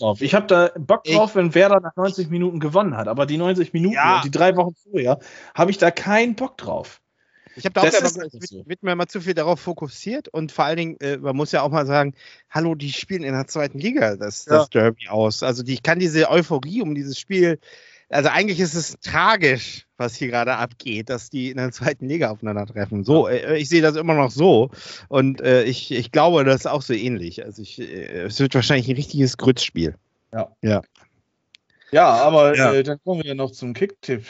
Drauf. Ich habe da Bock Ich- drauf, wenn Werder nach 90 Minuten gewonnen hat, aber die 90 Minuten Ja. und die drei Wochen vorher habe ich da keinen Bock drauf. Ich habe da auch Das aber, ist ich einfach wird, so. wird mir mal zu viel darauf fokussiert und vor allen Dingen, äh, man muss ja auch mal sagen, hallo, die spielen in der zweiten Liga das, Ja. das Derby aus. Also die, ich kann diese Euphorie um dieses Spiel, also eigentlich ist es tragisch, was hier gerade abgeht, dass die in der zweiten Liga aufeinandertreffen. So, äh, ich sehe das immer noch so und äh, ich, ich glaube, das ist auch so ähnlich. Also ich, äh, es wird wahrscheinlich ein richtiges Grützspiel. Ja, aber Ja. Äh, dann kommen wir noch zum Kicktipp.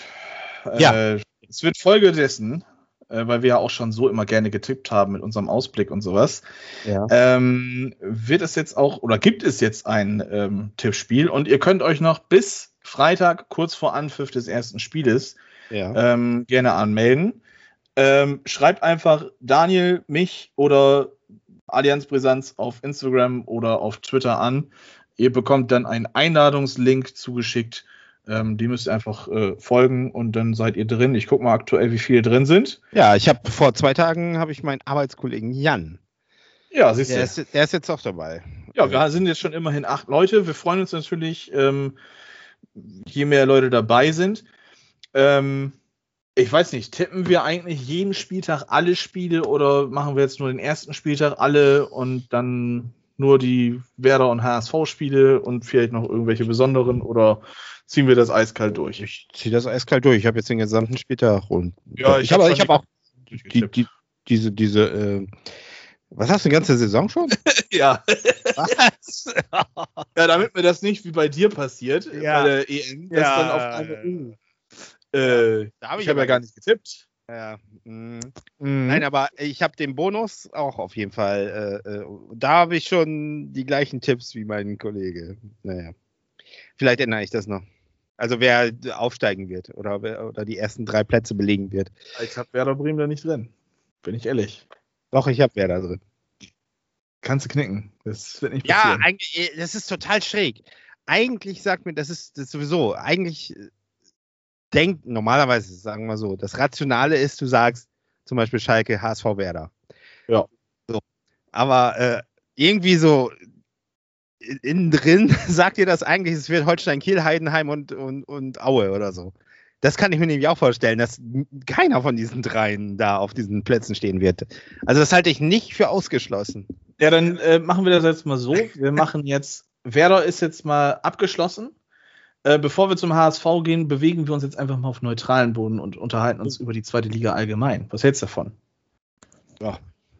Ja. Äh, es wird Folge dessen äh, weil wir ja auch schon so immer gerne getippt haben mit unserem Ausblick und sowas, Ja. ähm, wird es jetzt auch oder gibt es jetzt ein ähm, Tippspiel und ihr könnt euch noch bis Freitag, kurz vor Anpfiff des ersten Spieles, ja. ähm, gerne anmelden. Ähm, schreibt einfach Daniel, mich oder Allianz Brisanz auf Instagram oder auf Twitter an. Ihr bekommt dann einen Einladungslink zugeschickt. Ähm, die müsst ihr einfach äh, folgen und dann seid ihr drin. Ich gucke mal aktuell, wie viele drin sind. ja, ich habe vor zwei Tagen habe ich meinen Arbeitskollegen Jan. Ja, siehst du. Der ist, der ist jetzt auch dabei. Ja, wir sind jetzt schon immerhin acht Leute. Wir freuen uns natürlich, ähm, je mehr Leute dabei sind. Ähm, ich weiß nicht, tippen wir eigentlich jeden Spieltag alle Spiele oder machen wir jetzt nur den ersten Spieltag alle und dann nur die Werder und HSV-Spiele und vielleicht noch irgendwelche besonderen oder ziehen wir das eiskalt durch? Ich ziehe das eiskalt durch. Ich habe jetzt den gesamten Spieltag und Ja, ich, ich hab habe die- auch die, die, diese diese äh, was hast du die ganze Saison schon? ja. Was? ja, damit mir das nicht wie bei dir passiert Ja. bei der EM, dass Ja. dann auf einmal, uh, äh, Da hab ich habe ja gar nicht getippt. Ja. mm. Mhm. Nein, aber ich habe den Bonus auch auf jeden Fall. Äh, äh, da habe ich schon die gleichen Tipps wie mein Kollege. Naja. Vielleicht ändere ich das noch. Also wer aufsteigen wird oder, wer- oder die ersten drei Plätze belegen wird. Ich habe Werder Bremen da nicht drin. Bin ich ehrlich. Doch, ich habe wer da drin. Kannst du knicken. Das wird nicht Ja, passieren. eigentlich, äh, das ist total schräg. Eigentlich sagt mir, das ist, das ist sowieso, eigentlich äh, denkt, normalerweise, sagen wir so, das Rationale ist, du sagst zum Beispiel Schalke, HSV, Werder. Ja. So. Aber äh, irgendwie so in- innen drin sagt ihr das eigentlich, es wird Holstein, Kiel, Heidenheim und, und, und Aue oder so. Das kann ich mir nämlich auch vorstellen, dass keiner von diesen dreien da auf diesen Plätzen stehen wird. Also das halte ich nicht für ausgeschlossen. ja, dann äh, machen wir das jetzt mal so. Wir machen jetzt, Werder ist jetzt mal abgeschlossen. Äh, bevor wir zum HSV gehen, bewegen wir uns jetzt einfach mal auf neutralen Boden und unterhalten uns über die zweite Liga allgemein. Was hältst du davon?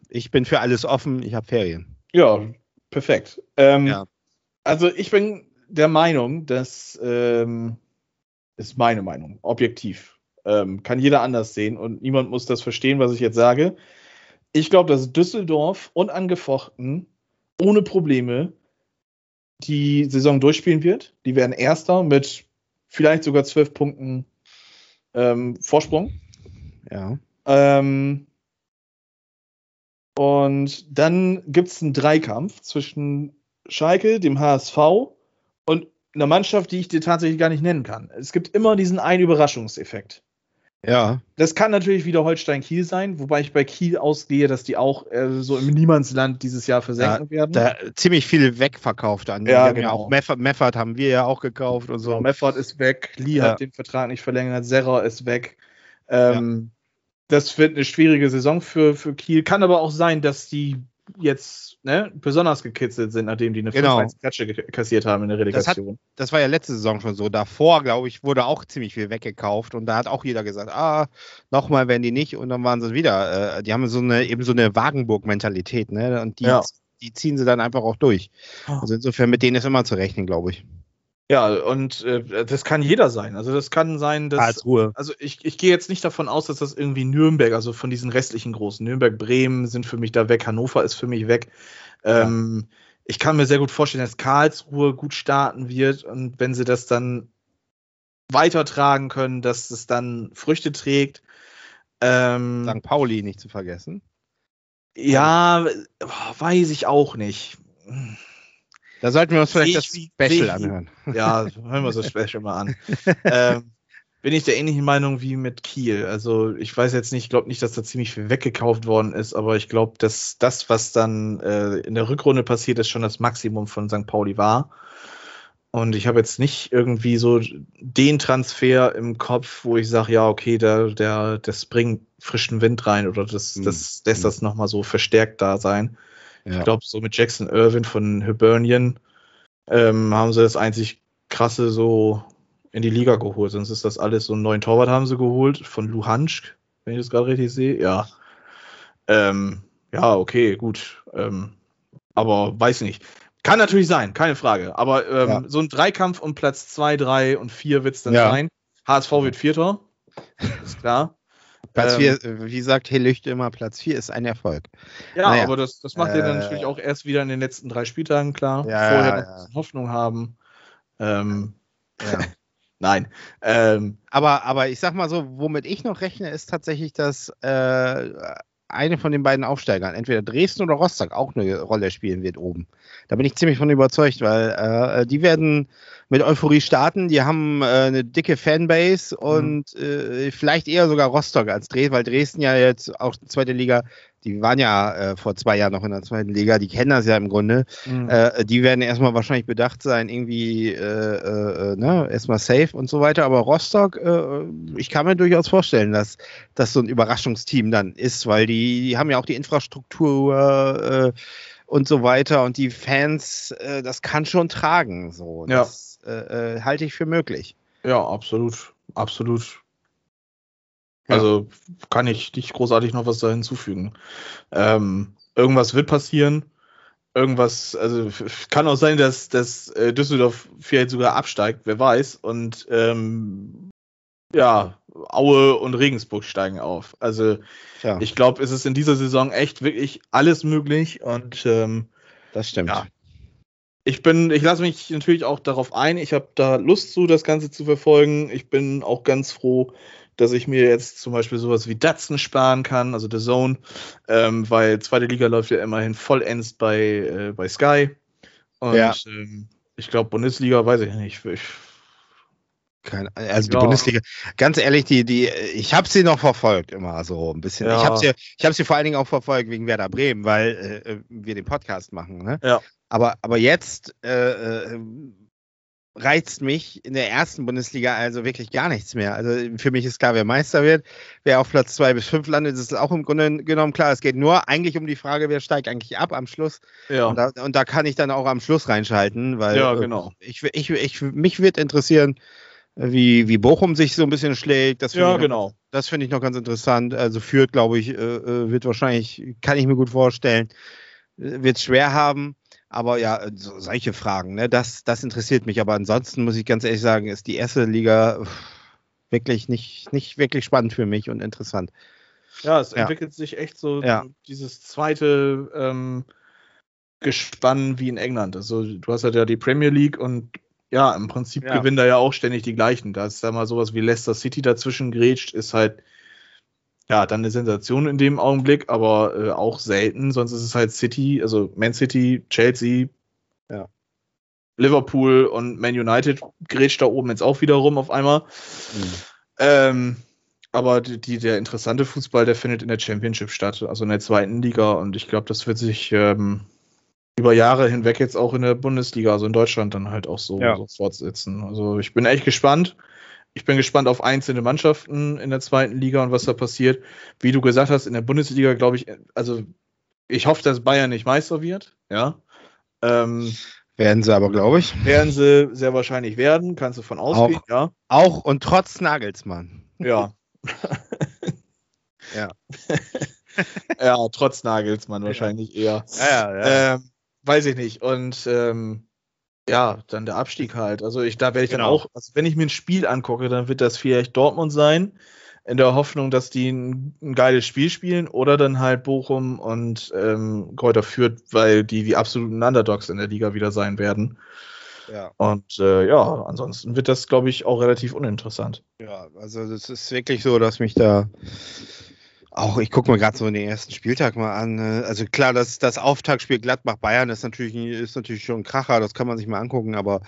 Ich bin für alles offen, ich habe Ferien. Ja, perfekt. Ähm, Ja. Also ich bin der Meinung, dass ähm, ist meine Meinung, objektiv. Ähm, kann jeder anders sehen und niemand muss das verstehen, was ich jetzt sage. Ich glaube, dass Düsseldorf unangefochten, ohne Probleme, die Saison durchspielen wird. Die werden Erster mit vielleicht sogar zwölf Punkten ähm, Vorsprung. Ja. Ähm, und dann gibt es einen Dreikampf zwischen Schalke, dem HSV einer Mannschaft, die ich dir tatsächlich gar nicht nennen kann. Es gibt immer diesen einen Überraschungseffekt. Ja. Das kann natürlich wieder Holstein-Kiel sein, wobei ich bei Kiel ausgehe, dass die auch äh, so im Niemandsland dieses Jahr versenken werden. Da ziemlich viel wegverkauft an. Ja, genau. auch Meffert, Meffert haben wir ja auch gekauft und so. So, Meffert ist weg, Lee Ja. hat den Vertrag nicht verlängert, Serra ist weg. Ähm, Das wird eine schwierige Saison für, für Kiel. Kann aber auch sein, dass die jetzt ne, besonders gekitzelt sind, nachdem die eine Genau. 5-1 Klatsche kassiert haben in der Relegation. Das war ja letzte Saison schon so. Davor, glaube ich, wurde auch ziemlich viel weggekauft und da hat auch jeder gesagt, ah, nochmal werden die nicht und dann waren sie wieder. Äh, die haben so eine eben so eine Wagenburg-Mentalität, ne? Und die, Ja. die ziehen sie dann einfach auch durch. Also insofern mit denen ist immer zu rechnen, glaube ich. Ja, und äh, das kann jeder sein. Also das kann sein, dass Karlsruhe. also ich, ich gehe jetzt nicht davon aus, dass das irgendwie Nürnberg, also von diesen restlichen großen, Nürnberg, Bremen sind für mich da weg, Hannover ist für mich weg. Ähm, ich kann mir sehr gut vorstellen, dass Karlsruhe gut starten wird und wenn sie das dann weitertragen können, dass es dann Früchte trägt. Ähm, St. Pauli nicht zu vergessen. ja, weiß ich auch nicht. Da sollten wir uns vielleicht das wie- Special wie- anhören. Ja, hören wir so Special mal an. ähm, bin ich der ähnlichen Meinung wie mit Kiel. Also ich weiß jetzt nicht, ich glaube nicht, dass da ziemlich viel weggekauft worden ist, aber ich glaube, dass das, was dann äh, in der Rückrunde passiert ist, schon das Maximum von St. Pauli war. Und ich habe jetzt nicht irgendwie so den Transfer im Kopf, wo ich sage, ja, okay, der, der, das bringt frischen Wind rein oder das, Hm. das lässt Hm. das nochmal so verstärkt da sein. Ja. Ich glaube, so mit Jackson Irvin von Hibernian ähm, haben sie das einzig krasse so in die Liga geholt. Sonst ist das alles so einen neuen Torwart haben sie geholt von Luhansk, wenn ich das gerade richtig sehe. Ja. Ähm, ja, okay, gut. Ähm, aber weiß nicht. Kann natürlich sein, keine Frage. Aber ähm, Ja. so ein Dreikampf um Platz 2, 3 und 4 wird es dann Ja. sein. HSV wird Vierter. Ist klar. Platz Ähm, 4, wie sagt Helüchte immer, Platz 4 ist ein Erfolg. Ja, Naja. aber das, das macht ihr dann Äh, natürlich auch erst wieder in den letzten drei Spieltagen klar. Ja, Vorher ja, noch ja. Hoffnung haben. Ähm, Ja. nein. Ähm, Aber, aber ich sag mal so, womit ich noch rechne, ist tatsächlich, dass äh, eine von den beiden Aufsteigern, entweder Dresden oder Rostock, auch eine Rolle spielen wird oben. Da bin ich ziemlich von überzeugt, weil äh, die werden mit Euphorie starten. Die haben äh, eine dicke Fanbase und äh, vielleicht eher sogar Rostock als Dresden, weil Dresden ja jetzt auch zweite Liga, die waren ja äh, vor zwei Jahren noch in der zweiten Liga, die kennen das ja im Grunde. Äh, die werden erstmal wahrscheinlich bedacht sein, irgendwie äh, äh, äh, ne, erstmal safe und so weiter. Aber Rostock, äh, ich kann mir durchaus vorstellen, dass das so ein Überraschungsteam dann ist, weil die, die haben ja auch die Infrastruktur äh, und so weiter und die Fans, äh, das kann schon tragen. So. Ja. Das äh, äh, halte ich für möglich. ja, absolut. Absolut. Ja. Also kann ich nicht großartig noch was da hinzufügen. Ähm, irgendwas wird passieren. Irgendwas, also kann auch sein, dass, dass äh, Düsseldorf vielleicht sogar absteigt, wer weiß. Und ähm, ja, Aue und Regensburg steigen auf. Also Tja, ich glaube, es ist in dieser Saison echt wirklich alles möglich. Und ähm, das stimmt. ja. Ich bin, ich lasse mich natürlich auch darauf ein. Ich habe da Lust zu, das Ganze zu verfolgen. Ich bin auch ganz froh, dass ich mir jetzt zum Beispiel sowas wie Datsen sparen kann, also The Zone, ähm, weil zweite Liga läuft ja immerhin vollends bei, äh, bei Sky. Und Ja. ähm, ich glaube, Bundesliga weiß ich nicht. Ich, Keine, also die Ja. Bundesliga, ganz ehrlich, die, die, ich habe sie noch verfolgt, immer so ein bisschen. Ja. Ich habe sie, ich habe sie vor allen Dingen auch verfolgt wegen Werder Bremen, weil äh, wir den Podcast machen. Ne? Ja. Aber, aber jetzt äh, äh, reizt mich in der ersten Bundesliga also wirklich gar nichts mehr. Also für mich ist klar, wer Meister wird, wer auf Platz zwei bis fünf landet, ist auch im Grunde genommen klar. Es geht nur eigentlich um die Frage, wer steigt eigentlich ab am Schluss. ja. Und, da, und da kann ich dann auch am Schluss reinschalten, weil Ja, äh, genau. ich, ich, ich, mich wird interessieren, äh, wie, wie Bochum sich so ein bisschen schlägt. Das finde ja, ich noch, genau. Das finde ich noch ganz interessant. Also Fürth, glaube ich, äh, äh, wird wahrscheinlich, kann ich mir gut vorstellen, äh, wird es schwer haben. Aber ja, äh, so, solche Fragen, ne, das, das interessiert mich. Aber ansonsten muss ich ganz ehrlich sagen, ist die erste Liga wirklich nicht, nicht wirklich spannend für mich und interessant. Ja, es Ja. entwickelt sich echt so Ja. dieses zweite ähm, Gespann wie in England. Also du hast halt ja die Premier League und ja, im Prinzip Ja. gewinnen da ja auch ständig die gleichen. Da ist da mal sowas wie Leicester City dazwischen grätscht, ist halt ja dann eine Sensation in dem Augenblick, aber äh, auch selten. Sonst ist es halt City, also Man City, Chelsea, Ja. Liverpool und Man United grätscht da oben jetzt auch wieder rum auf einmal. Ähm, aber die, die, der interessante Fußball, der findet in der Championship statt, also in der zweiten Liga. Und ich glaube, das wird sich ähm, über Jahre hinweg jetzt auch in der Bundesliga, also in Deutschland, dann halt auch so, Ja. so fortsetzen. Also ich bin echt gespannt. Ich bin gespannt auf einzelne Mannschaften in der zweiten Liga und was da passiert. Wie du gesagt hast, in der Bundesliga, glaube ich, also ich hoffe, dass Bayern nicht Meister wird. Ja. Ähm, Werden sie aber, glaube ich. werden sie sehr wahrscheinlich werden, kannst du von ausgehen, ja. Auch und trotz Nagelsmann. Ja. Ja. ja, trotz Nagelsmann wahrscheinlich eher. Ja, Ähm, weiß ich nicht. Und ähm, ja, dann der Abstieg halt. Also ich, da werde ich dann Genau. auch, also wenn ich mir ein Spiel angucke, dann wird das vielleicht Dortmund sein, in der Hoffnung, dass die ein, ein geiles Spiel spielen, oder dann halt Bochum und ähm, Kräuter Fürth, weil die die absoluten Underdogs in der Liga wieder sein werden. ja. Und äh, ja, ansonsten wird das, glaube ich, auch relativ uninteressant. Ja, also das ist wirklich so, dass mich da auch, ich gucke mir gerade so den ersten Spieltag mal an. äh, Also klar, das, das Auftaktspiel Gladbach-Bayern ist natürlich, ist natürlich schon ein Kracher, das kann man sich mal angucken, aber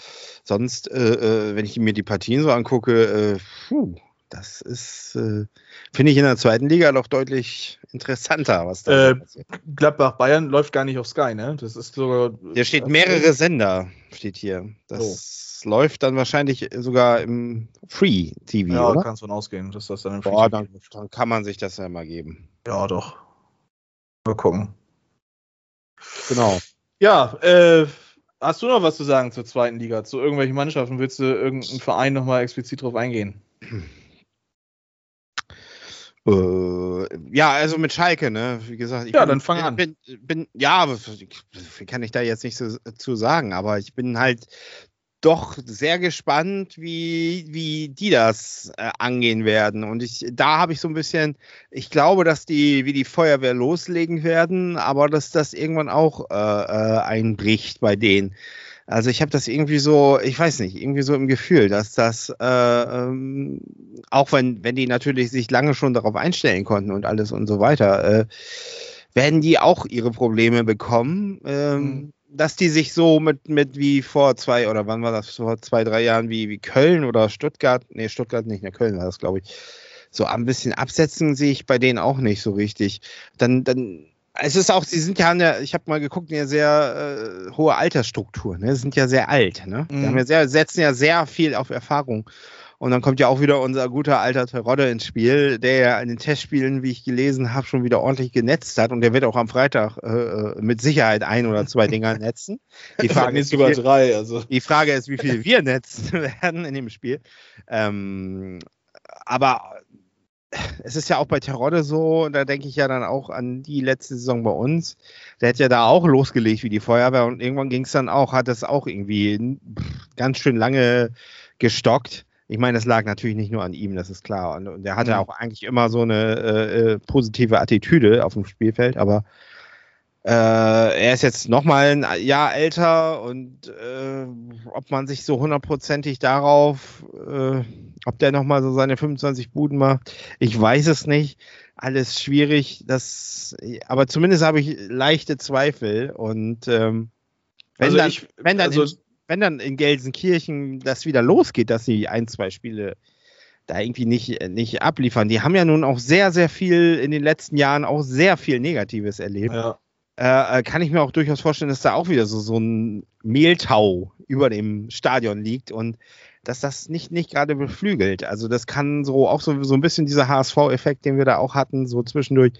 sonst, äh, äh, wenn ich mir die Partien so angucke, äh, puh, das ist, äh, finde ich in der zweiten Liga doch deutlich interessanter, was da Äh, passiert. Gladbach Bayern läuft gar nicht auf Sky, ne? Das ist sogar. Hier steht mehrere Sender, steht hier. Das läuft dann wahrscheinlich sogar im Free TV, Ja, oder? kannst von ausgehen, dass das dann im Boah, Free dann, dann kann man sich das ja mal geben. Ja, doch. Mal gucken. Genau. Ja, äh, hast du noch was zu sagen zur zweiten Liga? Zu irgendwelchen Mannschaften? Willst du irgendeinen Verein nochmal explizit drauf eingehen? Äh, ja, also mit Schalke, ne? Wie gesagt, ich Ja, bin, dann fang an. Bin, bin, ja, kann ich da jetzt nicht so zu sagen, aber ich bin halt doch sehr gespannt, wie, wie die das äh, angehen werden. Und ich, da habe ich so ein bisschen, ich glaube, dass die wie die Feuerwehr loslegen werden, aber dass das irgendwann auch äh, äh, einbricht bei denen. Also ich habe das irgendwie so, ich weiß nicht, irgendwie so im Gefühl, dass das, äh, ähm, auch wenn, wenn die natürlich sich lange schon darauf einstellen konnten und alles und so weiter, äh, werden die auch ihre Probleme bekommen. Ähm, mhm dass die sich so mit, mit wie vor zwei oder wann war das, vor zwei, drei Jahren wie, wie Köln oder Stuttgart, nee, Stuttgart nicht, ne, Köln war das, glaube ich, so ein bisschen absetzen sehe ich bei denen auch nicht so richtig. Dann, dann, es ist auch, sie sind ja, eine, ich habe mal geguckt, eine sehr äh, hohe Altersstruktur, ne, sie sind ja sehr alt, ne, mhm. die haben ja sehr, setzen ja sehr viel auf Erfahrung. Und dann kommt ja auch wieder unser guter alter Terodde ins Spiel, der ja in den Testspielen, wie ich gelesen habe, schon wieder ordentlich genetzt hat. Und der wird auch am Freitag äh, äh mit Sicherheit ein oder zwei Dinger netzen. Die Frage ist über drei. Also. Die Frage ist, wie viel wir netzen werden in dem Spiel. Ähm, aber es ist ja auch bei Terodde so, da denke ich ja dann auch an die letzte Saison bei uns. Der hat ja da auch losgelegt wie die Feuerwehr und irgendwann ging es dann auch, hat es auch irgendwie ganz schön lange gestockt. Ich meine, das lag natürlich nicht nur an ihm, das ist klar. Und, und er hatte mhm. auch eigentlich immer so eine äh, äh, positive Attitüde auf dem Spielfeld, aber äh, er ist jetzt nochmal ein Jahr älter und äh, ob man sich so hundertprozentig darauf, äh, ob der nochmal so seine 25 Buden macht, ich weiß es nicht. Alles schwierig, das, aber zumindest habe ich leichte Zweifel und ähm, wenn, also dann, ich, wenn dann also, wenn dann in Gelsenkirchen das wieder losgeht, dass sie ein, zwei Spiele da irgendwie nicht, nicht abliefern. Die haben ja nun auch sehr, sehr viel in den letzten Jahren auch sehr viel Negatives erlebt. Ja. Äh, äh kann ich mir auch durchaus vorstellen, dass da auch wieder so, so ein Mehltau über dem Stadion liegt und dass das nicht, nicht gerade beflügelt. Also das kann so auch so, so ein bisschen dieser HSV-Effekt, den wir da auch hatten, so zwischendurch,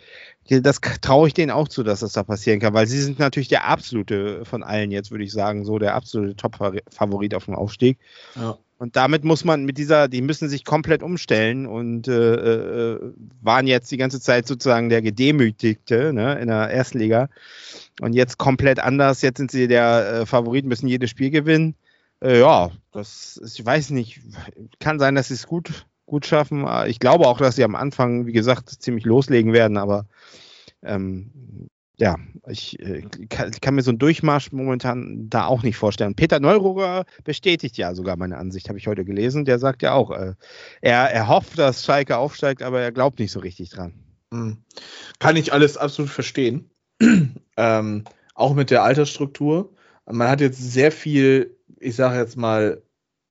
das traue ich denen auch zu, dass das da passieren kann, weil sie sind natürlich der absolute von allen jetzt, würde ich sagen, so der absolute Top-Favorit auf dem Aufstieg. Ja. Und damit muss man mit dieser, die müssen sich komplett umstellen und äh, äh, waren jetzt die ganze Zeit sozusagen der Gedemütigte ne, in der Erstliga. Und jetzt komplett anders. Jetzt sind sie der äh, Favorit, müssen jedes Spiel gewinnen. Äh, ja, das ist, ich weiß nicht, kann sein, dass sie es gut, gut schaffen. Ich glaube auch, dass sie am Anfang, wie gesagt, ziemlich loslegen werden, aber ähm, ja, ich äh, kann, kann, mir so einen Durchmarsch momentan da auch nicht vorstellen. Peter Neururer bestätigt ja sogar meine Ansicht, habe ich heute gelesen. Der sagt ja auch, äh, er, er hofft, dass Schalke aufsteigt, aber er glaubt nicht so richtig dran. Hm. Kann ich alles absolut verstehen. ähm, auch mit der Altersstruktur. Man hat jetzt sehr viel ich sage jetzt mal,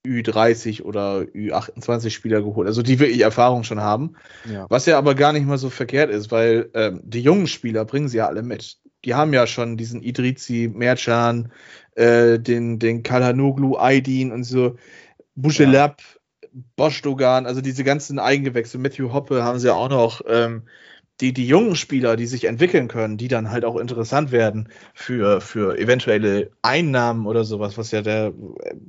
Ü30 oder Ü28 Spieler geholt, also die wirklich Erfahrung schon haben. Ja. Was ja aber gar nicht mal so verkehrt ist, weil ähm, die jungen Spieler bringen sie ja alle mit. Die haben ja schon diesen Idrizi, Mercan, äh, den, den Kalhanoglu, Aydin und so, Buschelab, ja. Bosch Dogan, also diese ganzen Eigengewächse, Matthew Hoppe haben sie ja auch noch. Ähm, die, die jungen Spieler, die sich entwickeln können, die dann halt auch interessant werden für, für eventuelle Einnahmen oder sowas, was ja der,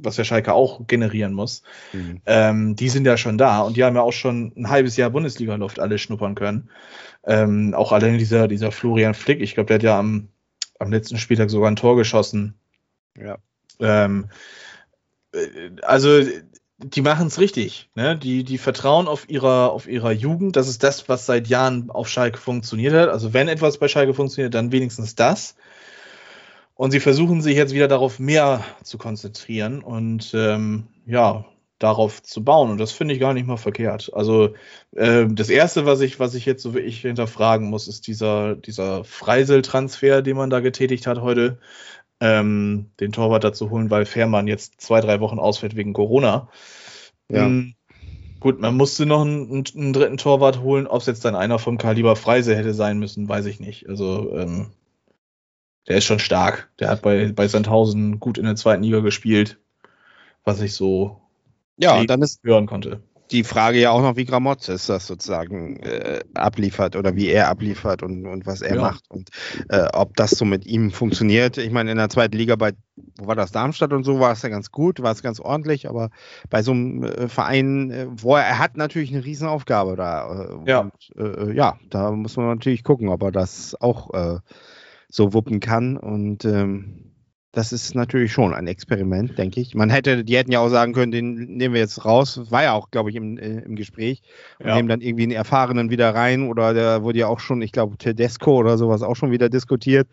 was der Schalke auch generieren muss, mhm. ähm, die sind ja schon da und die haben ja auch schon ein halbes Jahr Bundesliga-Luft alle schnuppern können. Ähm, auch allein dieser, dieser Florian Flick, ich glaube, der hat ja am, am letzten Spieltag sogar ein Tor geschossen. Ja. Ähm, äh, also die machen es richtig. Ne? Die, die vertrauen auf ihrer, auf ihrer Jugend. Das ist das, was seit Jahren auf Schalke funktioniert hat. Also wenn etwas bei Schalke funktioniert, dann wenigstens das. Und sie versuchen sich jetzt wieder darauf mehr zu konzentrieren und ähm, ja, darauf zu bauen. Und das finde ich gar nicht mal verkehrt. Also äh, das Erste, was ich, was ich jetzt so wirklich hinterfragen muss, ist dieser, dieser Freisel-Transfer, den man da getätigt hat heute ähm, den Torwart dazu holen, weil Fährmann jetzt zwei, drei Wochen ausfällt wegen Corona. Ja. Ähm, gut, man musste noch einen, einen, dritten Torwart holen. Ob es jetzt dann einer vom Kaliber Freise hätte sein müssen, weiß ich nicht. Also, ähm, der ist schon stark. Der hat bei, bei Sandhausen gut in der zweiten Liga gespielt, was ich so ja, dann ist, hören konnte die Frage ja auch noch, wie Gramotzes das sozusagen äh, abliefert oder wie er abliefert und, und was er ja. macht und äh, ob das so mit ihm funktioniert. Ich meine, in der zweiten Liga bei, wo war das, Darmstadt und so, war es ja ganz gut, war es ganz ordentlich, aber bei so einem äh, Verein, äh, wo er, er hat natürlich eine Riesenaufgabe da. Äh, ja. Und, äh, ja, da muss man natürlich gucken, ob er das auch so wuppen kann und ähm, das ist natürlich schon ein Experiment, denke ich. Man hätte, die hätten ja auch sagen können, den nehmen wir jetzt raus. War ja auch, glaube ich, im, äh, im Gespräch. Und ja. nehmen dann irgendwie einen Erfahrenen wieder rein. Oder da wurde ja auch schon, ich glaube, Tedesco oder sowas auch schon wieder diskutiert.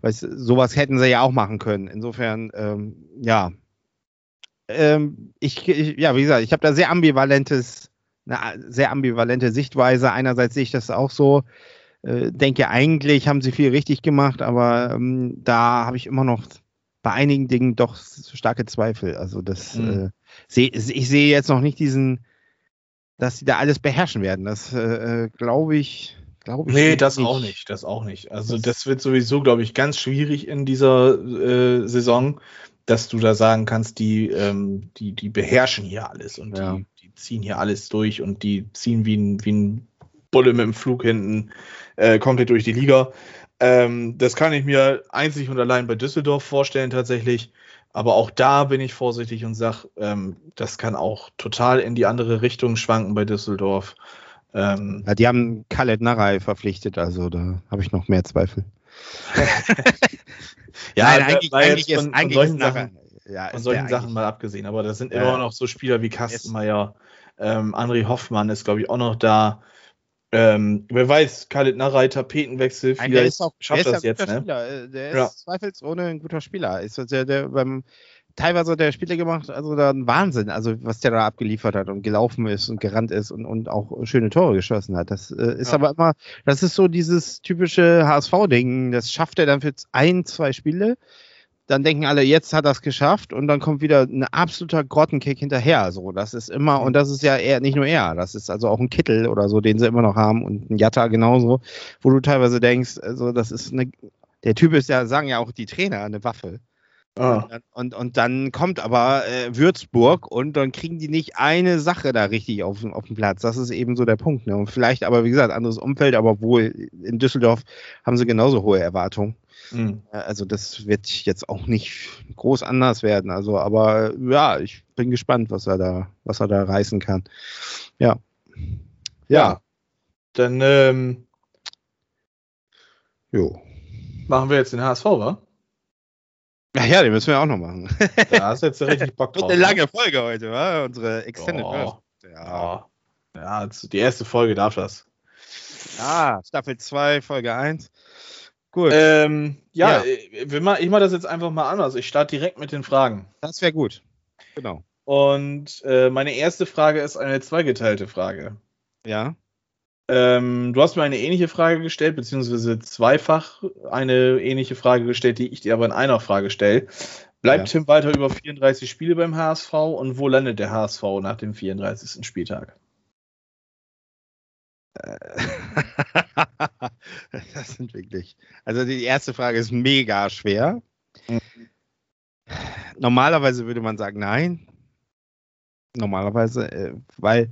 Weißt, sowas hätten sie ja auch machen können. Insofern, ähm, ja. Ähm, ich, ich, ja, wie gesagt, ich habe da sehr ambivalentes, eine sehr ambivalente Sichtweise. Einerseits sehe ich das auch so, äh, denke eigentlich haben sie viel richtig gemacht, aber ähm, da habe ich immer noch bei einigen Dingen doch starke Zweifel. Also das mhm. äh, seh, ich sehe jetzt noch nicht diesen, dass sie da alles beherrschen werden. Das äh, äh glaube ich. Glaube ich nee, das nicht. auch nicht. Das auch nicht. Also das, das wird sowieso, glaube ich, ganz schwierig in dieser äh, Saison, dass du da sagen kannst, die, ähm, die, die beherrschen hier alles und ja. die, die, ziehen hier alles durch und die ziehen wie ein, wie ein Bulle mit dem Flug hinten äh, komplett durch die Liga. Ähm, das kann ich mir einzig und allein bei Düsseldorf vorstellen tatsächlich. Aber auch da bin ich vorsichtig und sage, ähm, das kann auch total in die andere Richtung schwanken bei Düsseldorf. Ähm, ja, die haben Khaled Narei verpflichtet, also da habe ich noch mehr Zweifel. ja, Nein, eigentlich, eigentlich ist, von, eigentlich von solchen, Sachen, ja, von solchen Sachen mal abgesehen. Aber das sind immer noch so Spieler wie Kastenmeier, ähm, André Hoffmann ist, glaube ich, auch noch da. Ähm, wer weiß, Khalid Narei, Tapetenwechsel, vielleicht der ist auch, schafft der das jetzt. Ne? Spieler. Äh, der ist ja. zweifelsohne ein guter Spieler. Ist der, der beim teilweise hat der Spiele gemacht, also da ein Wahnsinn, also was der da abgeliefert hat und gelaufen ist und gerannt ist und, und auch schöne Tore geschossen hat. Das äh, ist ja. aber immer, das ist so dieses typische HSV-Ding. Das schafft er dann für ein, zwei Spiele dann denken alle, jetzt hat er es geschafft und dann kommt wieder ein absoluter Grottenkick hinterher. So, das ist immer, und das ist ja eher nicht nur er, das ist also auch ein Kittel oder so, den sie immer noch haben und ein Jatta genauso, wo du teilweise denkst, also das ist eine, der Typ ist ja, sagen ja auch die Trainer, eine Waffe. Ah. Und, und, und, dann kommt aber äh, Würzburg und dann kriegen die nicht eine Sache da richtig auf, auf den Platz. Das ist eben so der Punkt. Ne? Und vielleicht aber, wie gesagt, anderes Umfeld, aber wohl in Düsseldorf haben sie genauso hohe Erwartungen. Mhm. Also das wird jetzt auch nicht groß anders werden. Also, aber ja, ich bin gespannt, was er da, was er da reißen kann. Ja. Ja. ja. Dann ähm, jo. machen wir jetzt den HSV, wa? Ja, ja, den müssen wir auch noch machen. Da hast du jetzt richtig Bock drauf. eine lange Folge heute, wa? Unsere Extended oh, Ja. ja, die erste Folge darf das. Ah, Staffel 2, Folge 1. Gut. Ähm, ja, ja. Ich, mach, ich mache das jetzt einfach mal anders. Ich starte direkt mit den Fragen. Das wäre gut. Genau. Und äh, meine erste Frage ist eine zweigeteilte Frage. Ja. Ähm, du hast mir eine ähnliche Frage gestellt, beziehungsweise zweifach eine ähnliche Frage gestellt, die ich dir aber in einer Frage stelle. Bleibt ja. Tim Walter über 34 Spiele beim HSV und wo landet der HSV nach dem 34. Spieltag? das sind wirklich. Also die erste Frage ist mega schwer. Normalerweise würde man sagen, nein. Normalerweise, äh, weil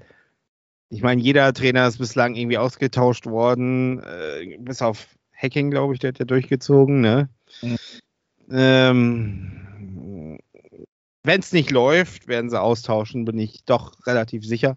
ich meine, jeder Trainer ist bislang irgendwie ausgetauscht worden, äh, bis auf Hacking, glaube ich, der hat ja durchgezogen. Ne? Mhm. Ähm, Wenn es nicht läuft, werden sie austauschen, bin ich doch relativ sicher.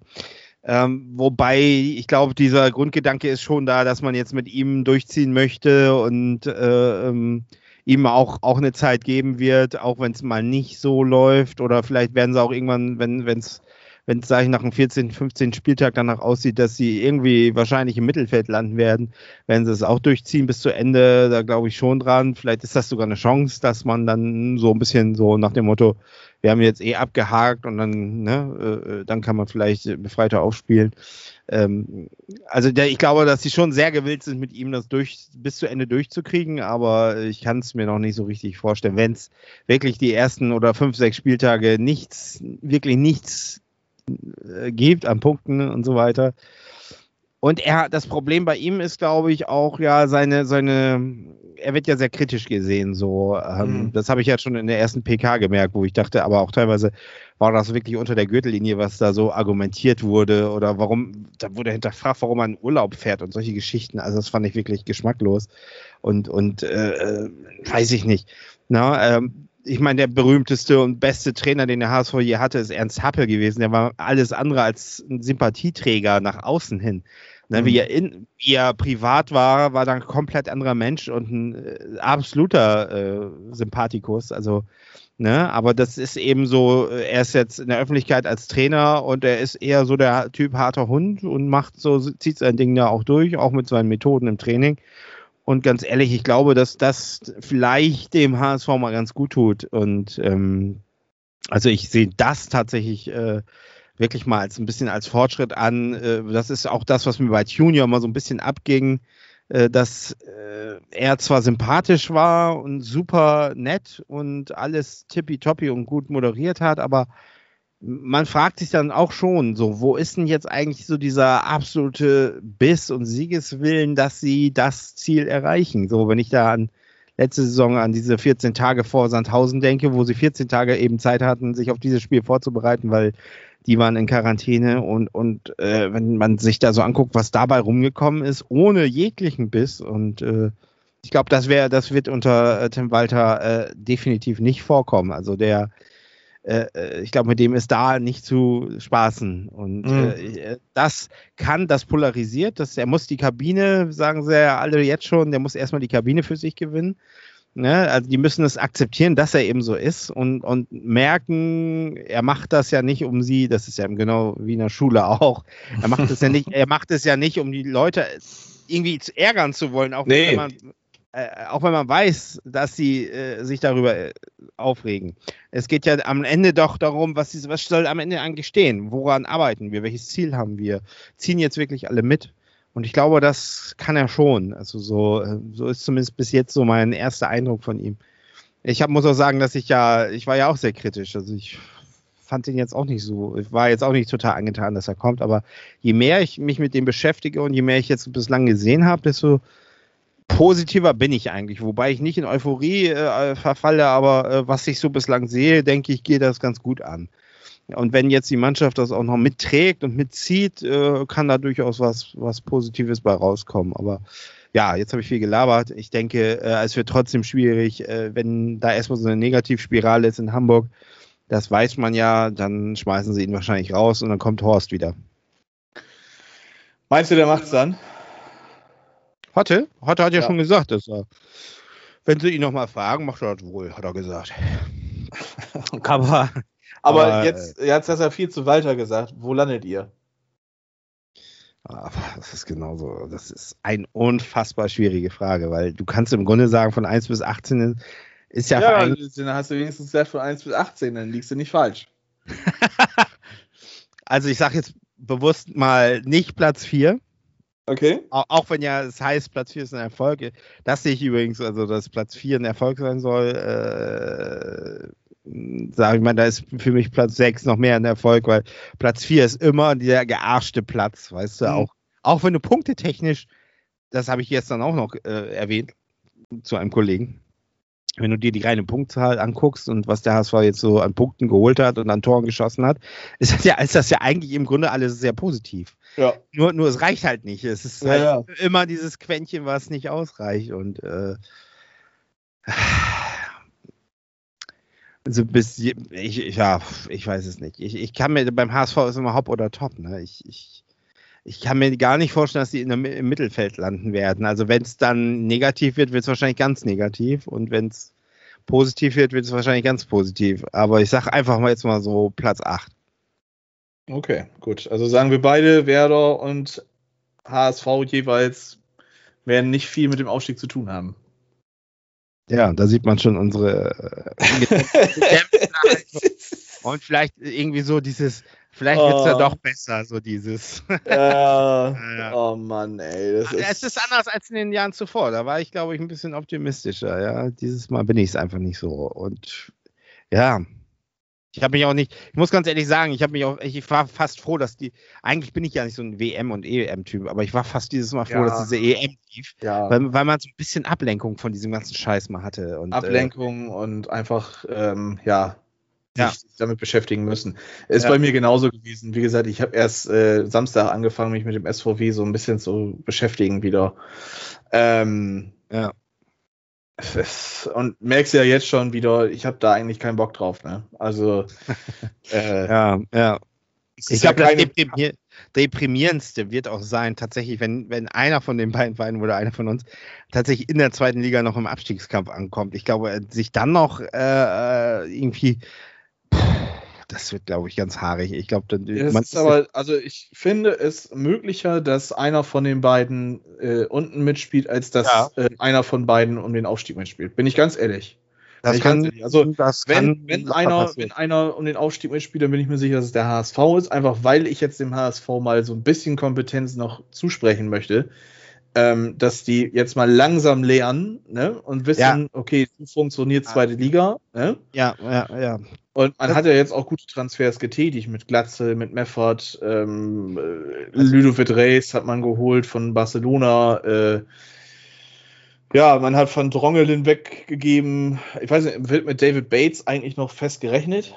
Ähm, wobei, ich glaube, dieser Grundgedanke ist schon da, dass man jetzt mit ihm durchziehen möchte und äh, ähm, ihm auch, auch eine Zeit geben wird, auch wenn es mal nicht so läuft. Oder vielleicht werden sie auch irgendwann, wenn es wenn es, sage ich, nach dem 14., 15. Spieltag danach aussieht, dass sie irgendwie wahrscheinlich im Mittelfeld landen werden, werden sie es auch durchziehen bis zu Ende. Da glaube ich schon dran. Vielleicht ist das sogar eine Chance, dass man dann so ein bisschen so nach dem Motto, wir haben jetzt eh abgehakt und dann, ne, äh, dann kann man vielleicht befreiter aufspielen. Ähm, also der, ich glaube, dass sie schon sehr gewillt sind, mit ihm das durch, bis zu Ende durchzukriegen, aber ich kann es mir noch nicht so richtig vorstellen. Wenn es wirklich die ersten oder fünf, sechs Spieltage nichts, wirklich nichts äh, gibt an Punkten und so weiter, und er, das Problem bei ihm ist, glaube ich, auch ja seine, seine, er wird ja sehr kritisch gesehen, so. Ähm, mhm. Das habe ich ja schon in der ersten PK gemerkt, wo ich dachte, aber auch teilweise war das wirklich unter der Gürtellinie, was da so argumentiert wurde oder warum, da wurde hinterfragt, warum man in Urlaub fährt und solche Geschichten. Also das fand ich wirklich geschmacklos und, und äh, äh weiß ich nicht. Na, ähm, ich meine, der berühmteste und beste Trainer, den der HSV je hatte, ist Ernst Happel gewesen. Der war alles andere als ein Sympathieträger nach außen hin. Ne, wie, er in, wie er privat war, war dann ein komplett anderer Mensch und ein äh, absoluter äh, Sympathikus. Also, ne, aber das ist eben so, äh, er ist jetzt in der Öffentlichkeit als Trainer und er ist eher so der Typ harter Hund und macht so, zieht sein Ding da auch durch, auch mit seinen Methoden im Training. Und ganz ehrlich, ich glaube, dass das vielleicht dem HSV mal ganz gut tut. Und ähm, also ich sehe das tatsächlich äh, wirklich mal als ein bisschen als Fortschritt an. Äh, das ist auch das, was mir bei Junior mal so ein bisschen abging, äh, dass äh, er zwar sympathisch war und super nett und alles tippitoppi und gut moderiert hat, aber man fragt sich dann auch schon, so, wo ist denn jetzt eigentlich so dieser absolute Biss und Siegeswillen, dass sie das Ziel erreichen? So, wenn ich da an letzte Saison an diese 14 Tage vor Sandhausen denke, wo sie 14 Tage eben Zeit hatten, sich auf dieses Spiel vorzubereiten, weil die waren in Quarantäne und, und äh, wenn man sich da so anguckt, was dabei rumgekommen ist, ohne jeglichen Biss und äh, ich glaube, das wäre, das wird unter äh, Tim Walter äh, definitiv nicht vorkommen. Also der äh, äh, ich glaube, mit dem ist da nicht zu spaßen. Und mhm. äh, das kann, das polarisiert. Das, er muss die Kabine, sagen sie ja alle jetzt schon, der muss erstmal die Kabine für sich gewinnen. Ne? Also die müssen es akzeptieren, dass er eben so ist und, und merken, er macht das ja nicht um sie, das ist ja genau wie in der Schule auch. Er macht es ja nicht, er macht es ja nicht, um die Leute irgendwie zu ärgern zu wollen, auch nee. wenn man äh, auch wenn man weiß, dass sie äh, sich darüber äh, aufregen. Es geht ja am Ende doch darum, was, ist, was soll am Ende eigentlich stehen? Woran arbeiten wir? Welches Ziel haben wir? Ziehen jetzt wirklich alle mit? Und ich glaube, das kann er schon. Also so, äh, so ist zumindest bis jetzt so mein erster Eindruck von ihm. Ich hab, muss auch sagen, dass ich ja, ich war ja auch sehr kritisch. Also ich fand ihn jetzt auch nicht so, ich war jetzt auch nicht total angetan, dass er kommt, aber je mehr ich mich mit dem beschäftige und je mehr ich jetzt bislang gesehen habe, desto positiver bin ich eigentlich, wobei ich nicht in Euphorie äh, verfalle, aber äh, was ich so bislang sehe, denke ich, geht das ganz gut an. Und wenn jetzt die Mannschaft das auch noch mitträgt und mitzieht, äh, kann da durchaus was, was Positives bei rauskommen. Aber ja, jetzt habe ich viel gelabert. Ich denke, äh, es wird trotzdem schwierig, äh, wenn da erstmal so eine Negativspirale ist in Hamburg. Das weiß man ja, dann schmeißen sie ihn wahrscheinlich raus und dann kommt Horst wieder. Meinst du, der macht's dann? Hatte? Hatte hat ja, ja. schon gesagt, dass er, wenn sie ihn nochmal fragen, macht er das wohl, hat er gesagt. aber, aber, aber jetzt, jetzt hat er viel zu Walter gesagt. Wo landet ihr? Aber das ist genauso, das ist eine unfassbar schwierige Frage, weil du kannst im Grunde sagen, von 1 bis 18 ist ja. Ja, dann hast du wenigstens gesagt von 1 bis 18, dann liegst du nicht falsch. also ich sage jetzt bewusst mal nicht Platz 4. Okay. Auch, auch, wenn ja es heißt, Platz 4 ist ein Erfolg. Das sehe ich übrigens, also dass Platz 4 ein Erfolg sein soll, äh, sage ich mal, da ist für mich Platz 6 noch mehr ein Erfolg, weil Platz 4 ist immer der gearschte Platz, weißt du, mhm. auch, auch wenn du punktetechnisch, das habe ich gestern auch noch äh, erwähnt zu einem Kollegen, wenn du dir die reine Punktzahl anguckst und was der HSV jetzt so an Punkten geholt hat und an Toren geschossen hat, ist das ja, ist das ja eigentlich im Grunde alles sehr positiv. Ja. Nur, nur es reicht halt nicht. Es ist ja, halt ja. immer dieses Quäntchen, was nicht ausreicht. Und äh, also bis ich, ja, ich weiß es nicht. Ich, ich kann mir beim HSV ist immer Hop oder Top. Ne? Ich, ich, ich kann mir gar nicht vorstellen, dass sie in der, im Mittelfeld landen werden. Also wenn es dann negativ wird, wird es wahrscheinlich ganz negativ. Und wenn es positiv wird, wird es wahrscheinlich ganz positiv. Aber ich sage einfach mal jetzt mal so Platz 8. Okay, gut. Also sagen wir beide, Werder und HSV jeweils werden nicht viel mit dem Aufstieg zu tun haben. Ja, da sieht man schon unsere äh, und vielleicht irgendwie so dieses, vielleicht wird es ja oh. doch besser, so dieses. ja, oh Mann, ey. Das ist es ist anders als in den Jahren zuvor. Da war ich, glaube ich, ein bisschen optimistischer. Ja, dieses Mal bin ich es einfach nicht so. Und ja, ich habe mich auch nicht, ich muss ganz ehrlich sagen, ich habe mich auch, ich war fast froh, dass die, eigentlich bin ich ja nicht so ein WM- und EM-Typ, aber ich war fast dieses Mal froh, ja. dass diese EM lief, ja. weil, weil man so ein bisschen Ablenkung von diesem ganzen Scheiß mal hatte. Und, äh, Ablenkung äh, und einfach, ähm, ja, ja. sich damit beschäftigen müssen. Ist ja. bei mir genauso gewesen. Wie gesagt, ich habe erst äh, Samstag angefangen, mich mit dem SVW so ein bisschen zu beschäftigen wieder. Ähm, ja und merkst ja jetzt schon wieder, ich habe da eigentlich keinen Bock drauf. Ne? Also äh, ja, ja. Ich ist ja glaube, das Deprimier deprimierendste wird auch sein, tatsächlich, wenn, wenn einer von den beiden Vereinen oder einer von uns tatsächlich in der zweiten Liga noch im Abstiegskampf ankommt. Ich glaube, sich dann noch äh, äh, irgendwie, das wird, glaube ich, ganz haarig. Ich glaube, dann Es ist aber, also ich finde es möglicher, dass einer von den beiden äh, unten mitspielt, als dass Ja. äh, einer von beiden um den Aufstieg mitspielt. Bin ich ganz ehrlich. das ich kann, ganz ehrlich, also, das Wenn, kann wenn, einer, wenn einer um den Aufstieg mitspielt, dann bin ich mir sicher, dass es der HSV ist, einfach weil ich jetzt dem HSV mal so ein bisschen Kompetenz noch zusprechen möchte. Ähm, dass die jetzt mal langsam lernen ne? und wissen, Ja. okay, so funktioniert zweite Liga. Ne? ja, ja, ja. Und man Das- hat ja jetzt auch gute Transfers getätigt mit Glatze, mit Meffert, ähm, äh, Ludovic Reis hat man geholt von Barcelona. Äh, ja, man hat von Drongelin weggegeben. Ich weiß nicht, wird mit David Bates eigentlich noch fest gerechnet?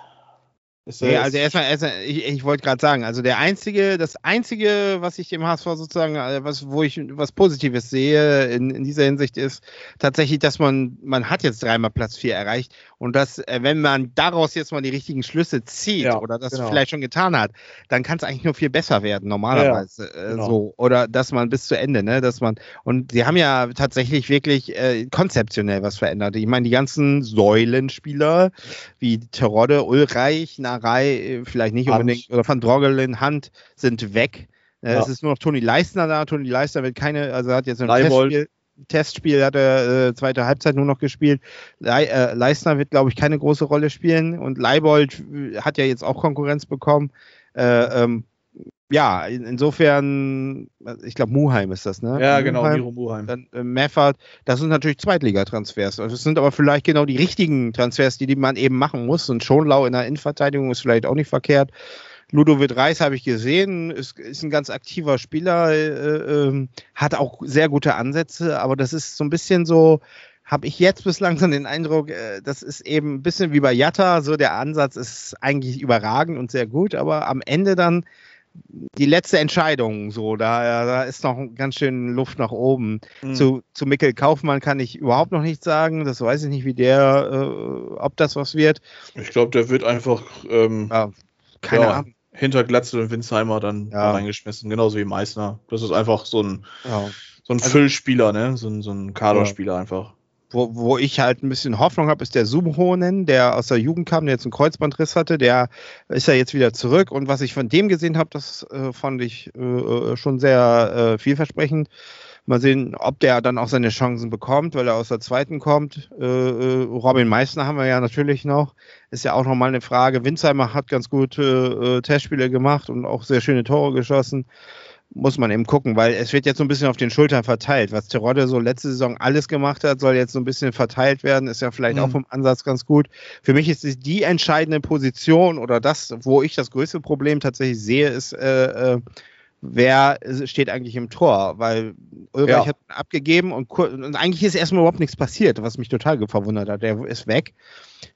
Ist Nee, also erstmal, erstmal ich, ich wollte gerade sagen, also der einzige, das einzige, was ich dem HSV sozusagen, äh, was, wo ich was Positives sehe in, in dieser Hinsicht ist tatsächlich, dass man, man hat jetzt dreimal Platz 4 erreicht und dass, äh, wenn man daraus jetzt mal die richtigen Schlüsse zieht Ja, oder das genau. vielleicht schon getan hat, dann kann es eigentlich nur viel besser werden, normalerweise. äh, genau. So. Oder dass man bis zu Ende, ne, dass man, und sie haben ja tatsächlich wirklich äh, konzeptionell was verändert. Ich meine, die ganzen Säulenspieler, wie Terodde, Ulreich, Narei, äh, vielleicht nicht Hand. unbedingt, oder Van Droggelin, Hand sind weg. Äh, Ja. Es ist nur noch Toni Leistner da. Toni Leistner wird keine, also hat jetzt ein. Testspiel, Testspiel, hat er äh, zweite Halbzeit nur noch gespielt. Le äh, Leistner wird, glaube ich, keine große Rolle spielen und Leibold äh, hat ja jetzt auch Konkurrenz bekommen. Äh, ähm, ja, in, insofern, ich glaube, Muheim ist das, ne? ja, genau, Muheim Miro Muheim. dann äh, Meffert, das sind natürlich Zweitligatransfers. Also Das sind aber vielleicht genau die richtigen Transfers, die, die man eben machen muss. Und Schonlau in der Innenverteidigung ist vielleicht auch nicht verkehrt. Ludovic Reis habe ich gesehen, ist, ist ein ganz aktiver Spieler, äh, ähm, hat auch sehr gute Ansätze, aber das ist so ein bisschen so, habe ich jetzt bislang so den Eindruck, äh, das ist eben ein bisschen wie bei Jatta, so der Ansatz ist eigentlich überragend und sehr gut, aber am Ende dann die letzte Entscheidung, so, da, da ist noch ganz schön Luft nach oben. Mhm. Zu, zu Mikkel Kaufmann kann ich überhaupt noch nichts sagen. Das weiß ich nicht, wie der, äh, ob das was wird. Ich glaube, der wird einfach ähm, Ja, keine Ja. Ahnung. hinter Glatze und Winsheimer dann Ja. reingeschmissen, genauso wie Meißner. Das ist einfach so ein, so ein Also- Füllspieler, ne? so, ein, so ein Kaderspieler einfach. Wo, wo ich halt ein bisschen Hoffnung habe, ist der Subhonen, der aus der Jugend kam, der jetzt einen Kreuzbandriss hatte. Der ist ja jetzt wieder zurück. Und was ich von dem gesehen habe, das äh, fand ich äh, schon sehr äh, vielversprechend. Mal sehen, ob der dann auch seine Chancen bekommt, weil er aus der zweiten kommt. Äh, äh, Robin Meissner haben wir ja natürlich noch. Ist ja auch nochmal eine Frage. Winsheimer hat ganz gute äh, Testspiele gemacht und auch sehr schöne Tore geschossen. Muss man eben gucken, weil es wird jetzt so ein bisschen auf den Schultern verteilt. Was Terodde so letzte Saison alles gemacht hat, soll jetzt so ein bisschen verteilt werden. Ist ja vielleicht Mhm. auch vom Ansatz ganz gut. Für mich ist die entscheidende Position oder das, wo ich das größte Problem tatsächlich sehe, ist, äh, äh, wer steht eigentlich im Tor? Weil Ulreich Ja. hat abgegeben und, und eigentlich ist erstmal überhaupt nichts passiert, was mich total verwundert hat. Der ist weg.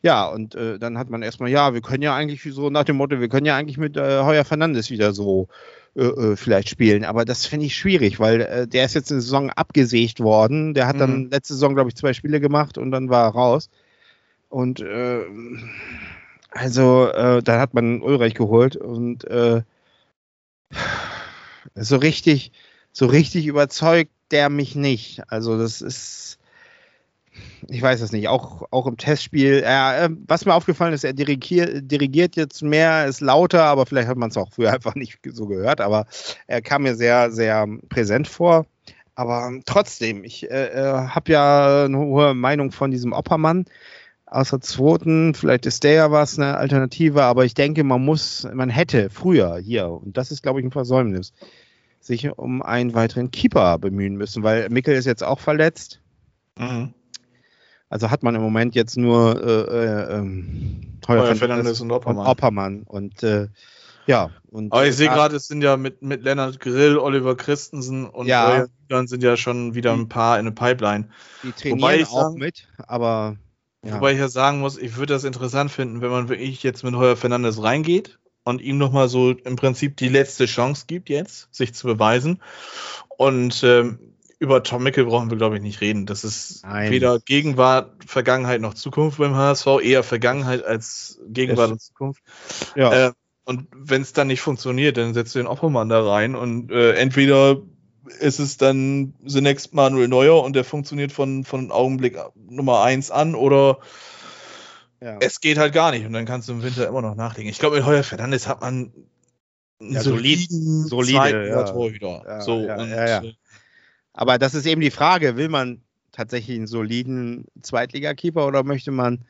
Ja, und äh, dann hat man erstmal, ja, wir können ja eigentlich so nach dem Motto, wir können ja eigentlich mit äh, Heuer Fernandes wieder so äh, äh, vielleicht spielen. Aber das finde ich schwierig, weil äh, der ist jetzt eine Saison abgesägt worden. Der hat dann Mhm. letzte Saison, glaube ich, zwei Spiele gemacht und dann war er raus. Und äh, also, äh, da hat man Ulreich geholt und äh, so richtig, so richtig überzeugt der mich nicht. Also, das ist, ich weiß es nicht, auch, auch im Testspiel. Äh, was mir aufgefallen ist, er dirigiert, dirigiert jetzt mehr, ist lauter, aber vielleicht hat man es auch früher einfach nicht so gehört, aber er kam mir sehr, sehr präsent vor. Aber trotzdem, ich äh, äh, habe ja eine hohe Meinung von diesem Oppermann aus der zweiten. Vielleicht ist der ja was, eine Alternative, aber ich denke, man muss, man hätte früher hier, und das ist, glaube ich, ein Versäumnis, sich um einen weiteren Keeper bemühen müssen, weil Mickel ist jetzt auch verletzt. Mhm. Also hat man im Moment jetzt nur äh, äh, ähm, Heuer Fernandes und und Oppermann. Oppermann. Und äh, ja. Und, Aber ich sehe Ah, gerade, es sind ja mit, mit Lennart Grill, Oliver Christensen und Ja. Milan sind ja schon wieder ein paar in der Pipeline. Die trainieren wobei ich auch sagen- mit, aber ja. Wobei ich ja sagen muss, ich würde das interessant finden, wenn man wirklich jetzt mit Heuer Fernandes reingeht und ihm nochmal so im Prinzip die letzte Chance gibt jetzt, sich zu beweisen. Und ähm, über Tom Mickel brauchen wir, glaube ich, nicht reden. Das ist Nein. weder Gegenwart, Vergangenheit noch Zukunft beim HSV, eher Vergangenheit als Gegenwart und Zukunft. ja. Äh, Und wenn es dann nicht funktioniert, dann setzt du den Oppermann da rein und äh, entweder ist es dann zunächst Manuel Neuer und der funktioniert von, von Augenblick Nummer eins an oder ja. es geht halt gar nicht und dann kannst du im Winter immer noch nachlegen. Ich glaube, mit Heuer Fernandes hat man einen ja, soliden, solide ja. Torhüter. Ja, so, ja, und, äh, Aber das ist eben die Frage, will man tatsächlich einen soliden Zweitligakeeper oder möchte man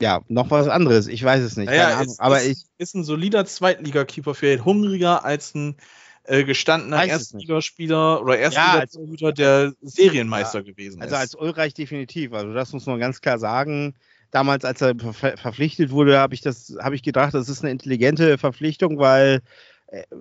ja, noch was anderes. Ich weiß es nicht. Naja, ist, aber ist, ich ist ein solider Zweitligakeeper für hungriger als ein äh, gestandener Erstligaspieler oder Erstligatorhüter, ja, der Serienmeister ja, gewesen also ist. Also als Ulreich definitiv. Also das muss man ganz klar sagen. Damals, als er ver verpflichtet wurde, habe ich das, habe ich gedacht, das ist eine intelligente Verpflichtung, weil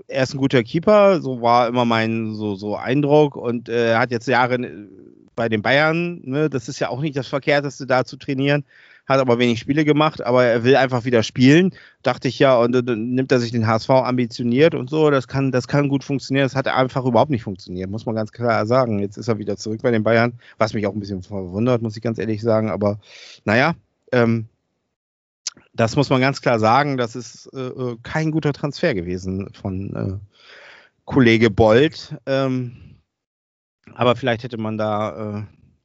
er ist ein guter Keeper, so war immer mein so, so Eindruck und äh, er äh, hat jetzt Jahre äh, bei den Bayern, ne, das ist ja auch nicht das Verkehrteste da zu trainieren hat aber wenig Spiele gemacht, aber er will einfach wieder spielen. Dachte ich ja, und dann nimmt er sich den HSV ambitioniert und so. Das kann, das kann gut funktionieren. Das hat einfach überhaupt nicht funktioniert, muss man ganz klar sagen. Jetzt ist er wieder zurück bei den Bayern, was mich auch ein bisschen verwundert, muss ich ganz ehrlich sagen. Aber naja, ähm, das muss man ganz klar sagen. Das ist äh, äh kein guter Transfer gewesen von äh, Kollege Bold. Ähm, aber vielleicht hätte man da, äh,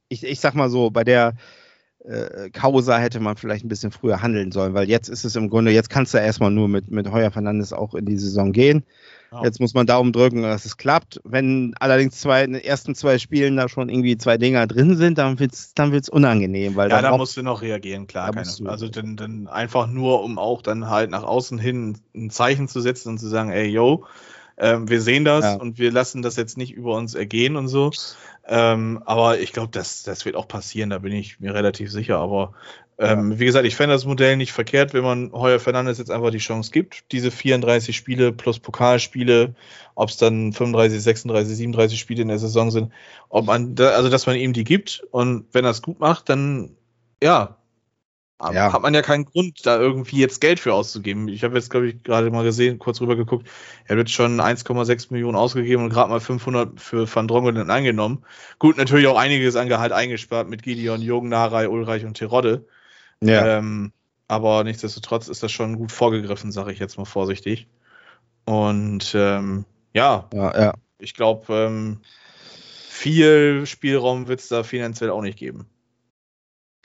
ich, ich sag mal so, bei der äh, Causa hätte man vielleicht ein bisschen früher handeln sollen, weil jetzt ist es im Grunde, jetzt kannst du erstmal nur mit, mit Heuer Fernandes auch in die Saison gehen. Ja. Jetzt muss man Daumen drücken, dass es klappt. Wenn allerdings zwei, in den ersten zwei Spielen da schon irgendwie zwei Dinger drin sind, dann wird es dann wird's unangenehm. Weil ja, da musst du noch reagieren, klar. Keine, also dann, dann einfach nur, um auch dann halt nach außen hin ein Zeichen zu setzen und zu sagen, ey, yo, ähm, wir sehen das ja. und wir lassen das jetzt nicht über uns ergehen und so. Ähm, aber ich glaube, das, das wird auch passieren, da bin ich mir relativ sicher. Aber ähm, ja. wie gesagt, ich fände das Modell nicht verkehrt, wenn man Heuer Fernandes jetzt einfach die Chance gibt, diese 34 Spiele plus Pokalspiele, ob es dann 35, 36, 37 Spiele in der Saison sind, ob man, da, also dass man ihm die gibt und wenn er es gut macht, dann ja, ja. hat man ja keinen Grund, da irgendwie jetzt Geld für auszugeben. Ich habe jetzt, glaube ich, gerade mal gesehen, kurz rüber geguckt, er wird schon 1,6 Millionen ausgegeben und gerade mal 500 für Van Drongelen angenommen. Gut, natürlich auch einiges an Gehalt eingespart mit Gideon, Jürgen, Narei, Ulreich und Terodde. Ja. Ähm, aber nichtsdestotrotz ist das schon gut vorgegriffen, sage ich jetzt mal vorsichtig. Und ähm, ja, ja, ja, ich glaube, ähm, viel Spielraum wird es da finanziell auch nicht geben.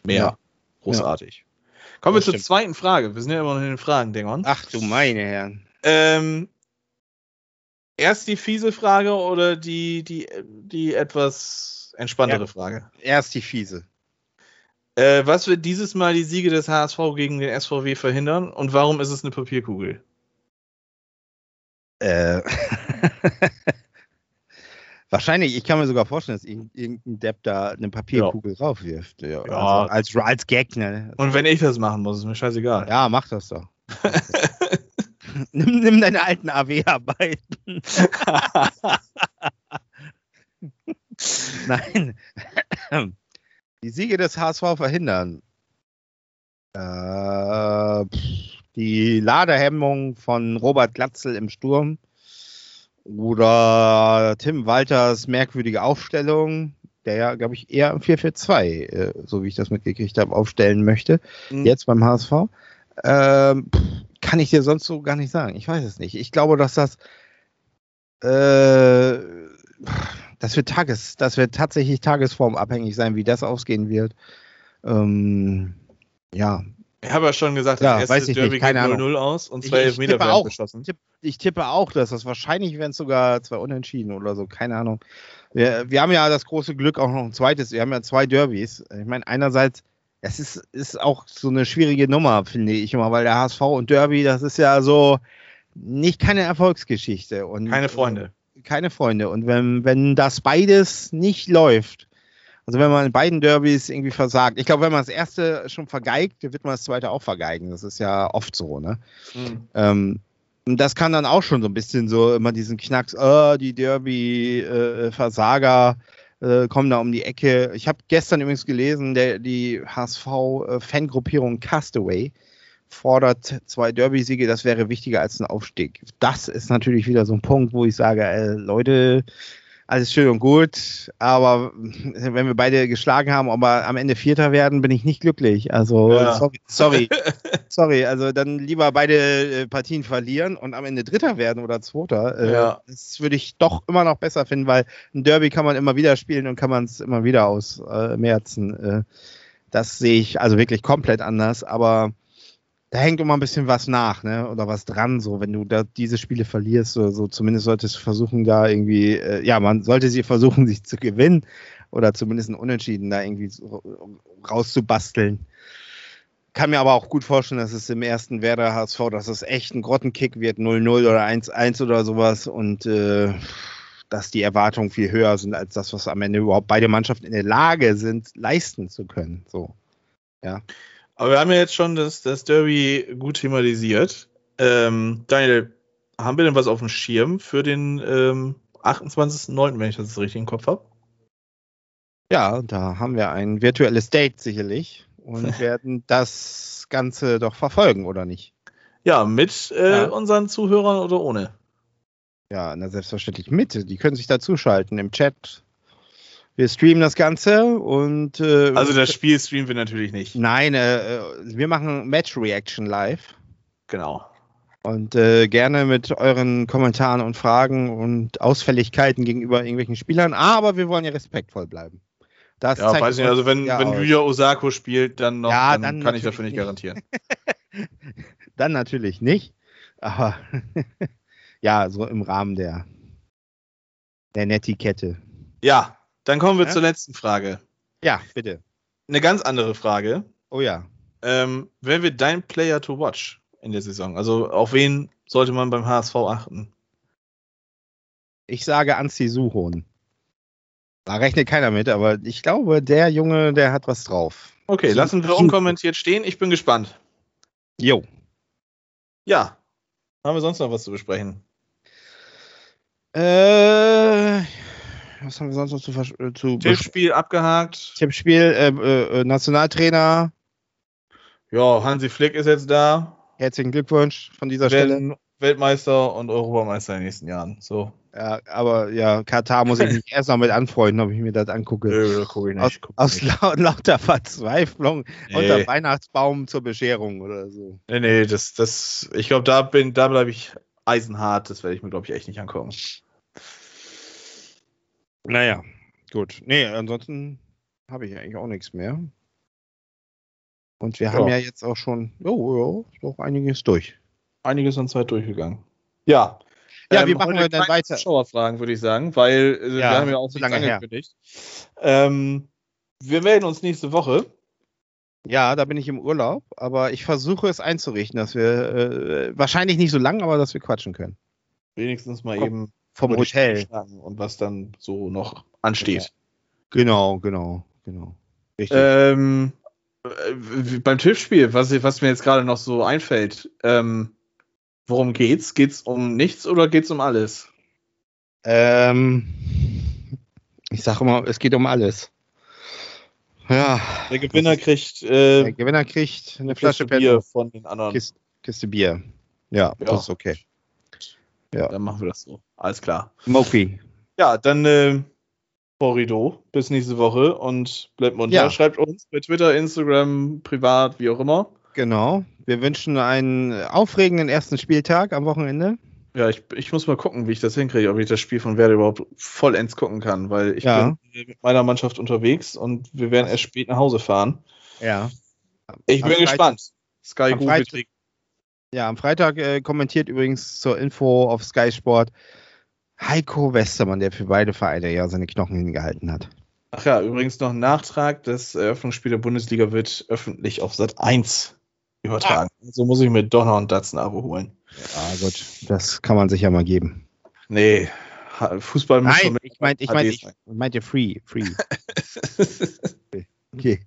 Mehr. Ja. Großartig. Ja. Kommen wir zur stimmt. zweiten Frage. Wir sind ja immer noch in den Fragen, Dingon. Ach du meine Herren. Ähm, erst die fiese Frage oder die, die, die etwas entspanntere ja, Frage? Erst die fiese. Äh, was wird dieses Mal die Siege des HSV gegen den SVW verhindern und warum ist es eine Papierkugel? Äh. Wahrscheinlich, ich kann mir sogar vorstellen, dass irgendein Depp da eine Papierkugel ja. raufwirft. Ja, ja. Also als, als Gag, ne? Und wenn ich das machen muss, ist mir scheißegal. Ja, mach das doch. nimm, nimm deine alten AW-Arbeiten. Nein. Die Siege des HSV verhindern. Äh, die Ladehemmung von Robert Glatzel im Sturm oder Tim Walters merkwürdige Aufstellung, der ja, glaube ich, eher im 4-4-2, äh, so wie ich das mitgekriegt habe, aufstellen möchte, mhm. jetzt beim HSV. Ähm, kann ich dir sonst so gar nicht sagen. Ich weiß es nicht. Ich glaube, dass das äh, das wird Tages, das wird tatsächlich tagesformabhängig sein, wie das ausgehen wird. Ähm, ja, ich habe ja schon gesagt, ja, das erste Derby geht 0-0 aus und zwei Elfmeter werden auch, geschossen. Tipp, ich tippe auch, dass das wahrscheinlich werden es sogar zwei Unentschieden oder so, keine Ahnung. Wir, wir haben ja das große Glück auch noch ein zweites, wir haben ja zwei Derbys. Ich meine, einerseits, es ist, ist auch so eine schwierige Nummer, finde ich immer, weil der HSV und Derby, das ist ja so nicht keine Erfolgsgeschichte. Und, keine Freunde. Keine Freunde. Und wenn, wenn das beides nicht läuft, also wenn man in beiden Derbys irgendwie versagt, ich glaube, wenn man das erste schon vergeigt, wird man das zweite auch vergeigen. Das ist ja oft so, ne? Mhm. Ähm, das kann dann auch schon so ein bisschen so immer diesen Knacks, oh, die Derby-Versager äh, äh, kommen da um die Ecke. Ich habe gestern übrigens gelesen, der, die HSV-Fangruppierung Castaway fordert zwei Derby-Siege, das wäre wichtiger als ein Aufstieg. Das ist natürlich wieder so ein Punkt, wo ich sage, äh, Leute, alles schön und gut, aber wenn wir beide geschlagen haben, aber am Ende Vierter werden, bin ich nicht glücklich. Also Ja. sorry, sorry, sorry. Also dann lieber beide äh, Partien verlieren und am Ende Dritter werden oder Zweiter. Äh, Ja. Das würde ich doch immer noch besser finden, weil ein Derby kann man immer wieder spielen und kann man es immer wieder ausmerzen. Äh, das sehe ich also wirklich komplett anders, aber da hängt immer ein bisschen was nach, ne? Oder was dran, so wenn du da diese Spiele verlierst, so, so zumindest solltest du versuchen, da irgendwie, äh, ja, man sollte sie versuchen, sich zu gewinnen oder zumindest ein Unentschieden da irgendwie rauszubasteln. Kann mir aber auch gut vorstellen, dass es im ersten Werder HSV, dass es echt ein Grottenkick wird, 0-0 oder 1-1 oder sowas und äh, dass die Erwartungen viel höher sind als das, was am Ende überhaupt beide Mannschaften in der Lage sind, leisten zu können. So. Aber wir haben ja jetzt schon das, das Derby gut thematisiert. Ähm, Daniel, haben wir denn was auf dem Schirm für den ähm, 28.09., wenn ich das richtig im Kopf habe? Ja, da haben wir ein virtuelles Date sicherlich und werden das Ganze doch verfolgen, oder nicht? Ja, mit äh, Ja. unseren Zuhörern oder ohne? Ja, na selbstverständlich mit. Die können sich dazuschalten im Chat. Wir streamen das Ganze und äh, Also das Spiel streamen wir natürlich nicht. nein, äh, äh, wir machen Match Reaction live Genau. und äh, gerne mit euren Kommentaren und Fragen und Ausfälligkeiten gegenüber irgendwelchen Spielern, aber wir wollen ja respektvoll bleiben. Das Ja, weiß nicht, also wenn, ja wenn. Yuya Osako spielt, dann noch, Ja, dann, dann kann ich dafür nicht nicht. garantieren. Dann natürlich nicht. Aber ja, so im Rahmen der, der Netiquette. Ja, dann kommen wir Ja? zur letzten Frage. Ja, bitte. Eine ganz andere Frage. Oh ja. Ähm, wer wird dein Player to watch in der Saison? Also auf wen sollte man beim HSV achten? Ich sage Anzi Suhon. Da rechnet keiner mit, aber ich glaube, der Junge, der hat was drauf. Okay, lassen wir unkommentiert stehen. Ich bin gespannt. Jo. Ja. Haben wir sonst noch was zu besprechen? Äh, was haben wir sonst noch zu, äh, zu? Tippspiel abgehakt. Tippspiel, äh, äh, äh, Nationaltrainer. Ja, Hansi Flick ist jetzt da. Herzlichen Glückwunsch von dieser Stelle. Werden Weltmeister und Europameister in den nächsten Jahren. So. Ja, aber ja, Katar muss ich mich erst noch mit anfreunden, ob ich mir das angucke. Nö, guck ich nicht. aus, guck aus nicht. lau lauter Verzweiflung Nee. unter Weihnachtsbaum zur Bescherung oder so. Nee, nee, das, das, ich glaube, da bin, da bleibe ich eisenhart. Das werde ich mir, glaube ich, echt nicht angucken. Naja, gut. Nee, ansonsten habe ich eigentlich auch nichts mehr. Und wir haben Ja. ja jetzt auch schon, oh, ja, ist doch einiges durch. Einiges an Zeit durchgegangen. Ja. Ja, wie machen wir denn keine weiter? Zuschauerfragen, würde ich sagen, weil äh, wir Ja, haben ja auch nichts lange angekündigt. Ähm, wir melden uns nächste Woche. Ja, da bin ich im Urlaub, aber ich versuche es einzurichten, dass wir äh, wahrscheinlich nicht so lang, aber dass wir quatschen können. Wenigstens mal Komm, eben Vom Hotel. Und was dann so noch ansteht. Genau, genau, genau. Richtig. Ähm, äh, beim Tippspiel, was, was mir jetzt gerade noch so einfällt, ähm, worum geht's? Geht's um nichts oder geht's um alles? Ähm, ich sage immer, es geht um alles. Ja, Der Gewinner kriegt äh, der Gewinner kriegt eine eine Flasche Bier. von den anderen. Kiste, Kiste Bier. Ja, Ja. das ist okay. Dann machen wir das so. Alles klar. Moki. Ja, dann äh, Horrido. Bis nächste Woche und bleibt munter. Ja. Schreibt uns bei Twitter, Instagram, privat, wie auch immer. Genau. Wir wünschen einen aufregenden ersten Spieltag am Wochenende. Ja, ich, ich muss mal gucken, wie ich das hinkriege, ob ich das Spiel von Werder überhaupt vollends gucken kann, weil ich Ja. bin mit meiner Mannschaft unterwegs und wir werden erst spät nach Hause fahren. Ja. Ich Am bin Freit- gespannt. Sky Go wird Ja, am Freitag äh, kommentiert übrigens zur Info auf Sky Sport Heiko Westermann, der für beide Vereine ja seine Knochen hingehalten hat. Ach ja, übrigens noch ein Nachtrag. Das Eröffnungsspiel der Bundesliga wird öffentlich auf Sat 1 übertragen. So muss ich mir doch noch ein Datsun-Abo holen. Ja, gut, das kann man sich ja mal geben. Nee, Fußball muss Nein, ich meinte, ich meinte, ich meinte free, free. Okay.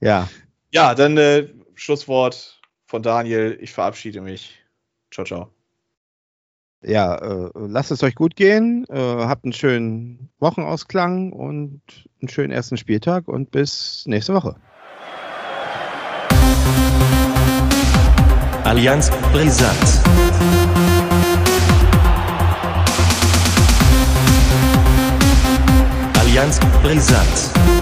Ja, ja, dann äh, Schlusswort von Daniel. Ich verabschiede mich. Ciao, ciao. ja, äh, lasst es euch gut gehen, äh, habt einen schönen Wochenausklang und einen schönen ersten Spieltag und bis nächste Woche. Allianz Brisant. ganz brisant.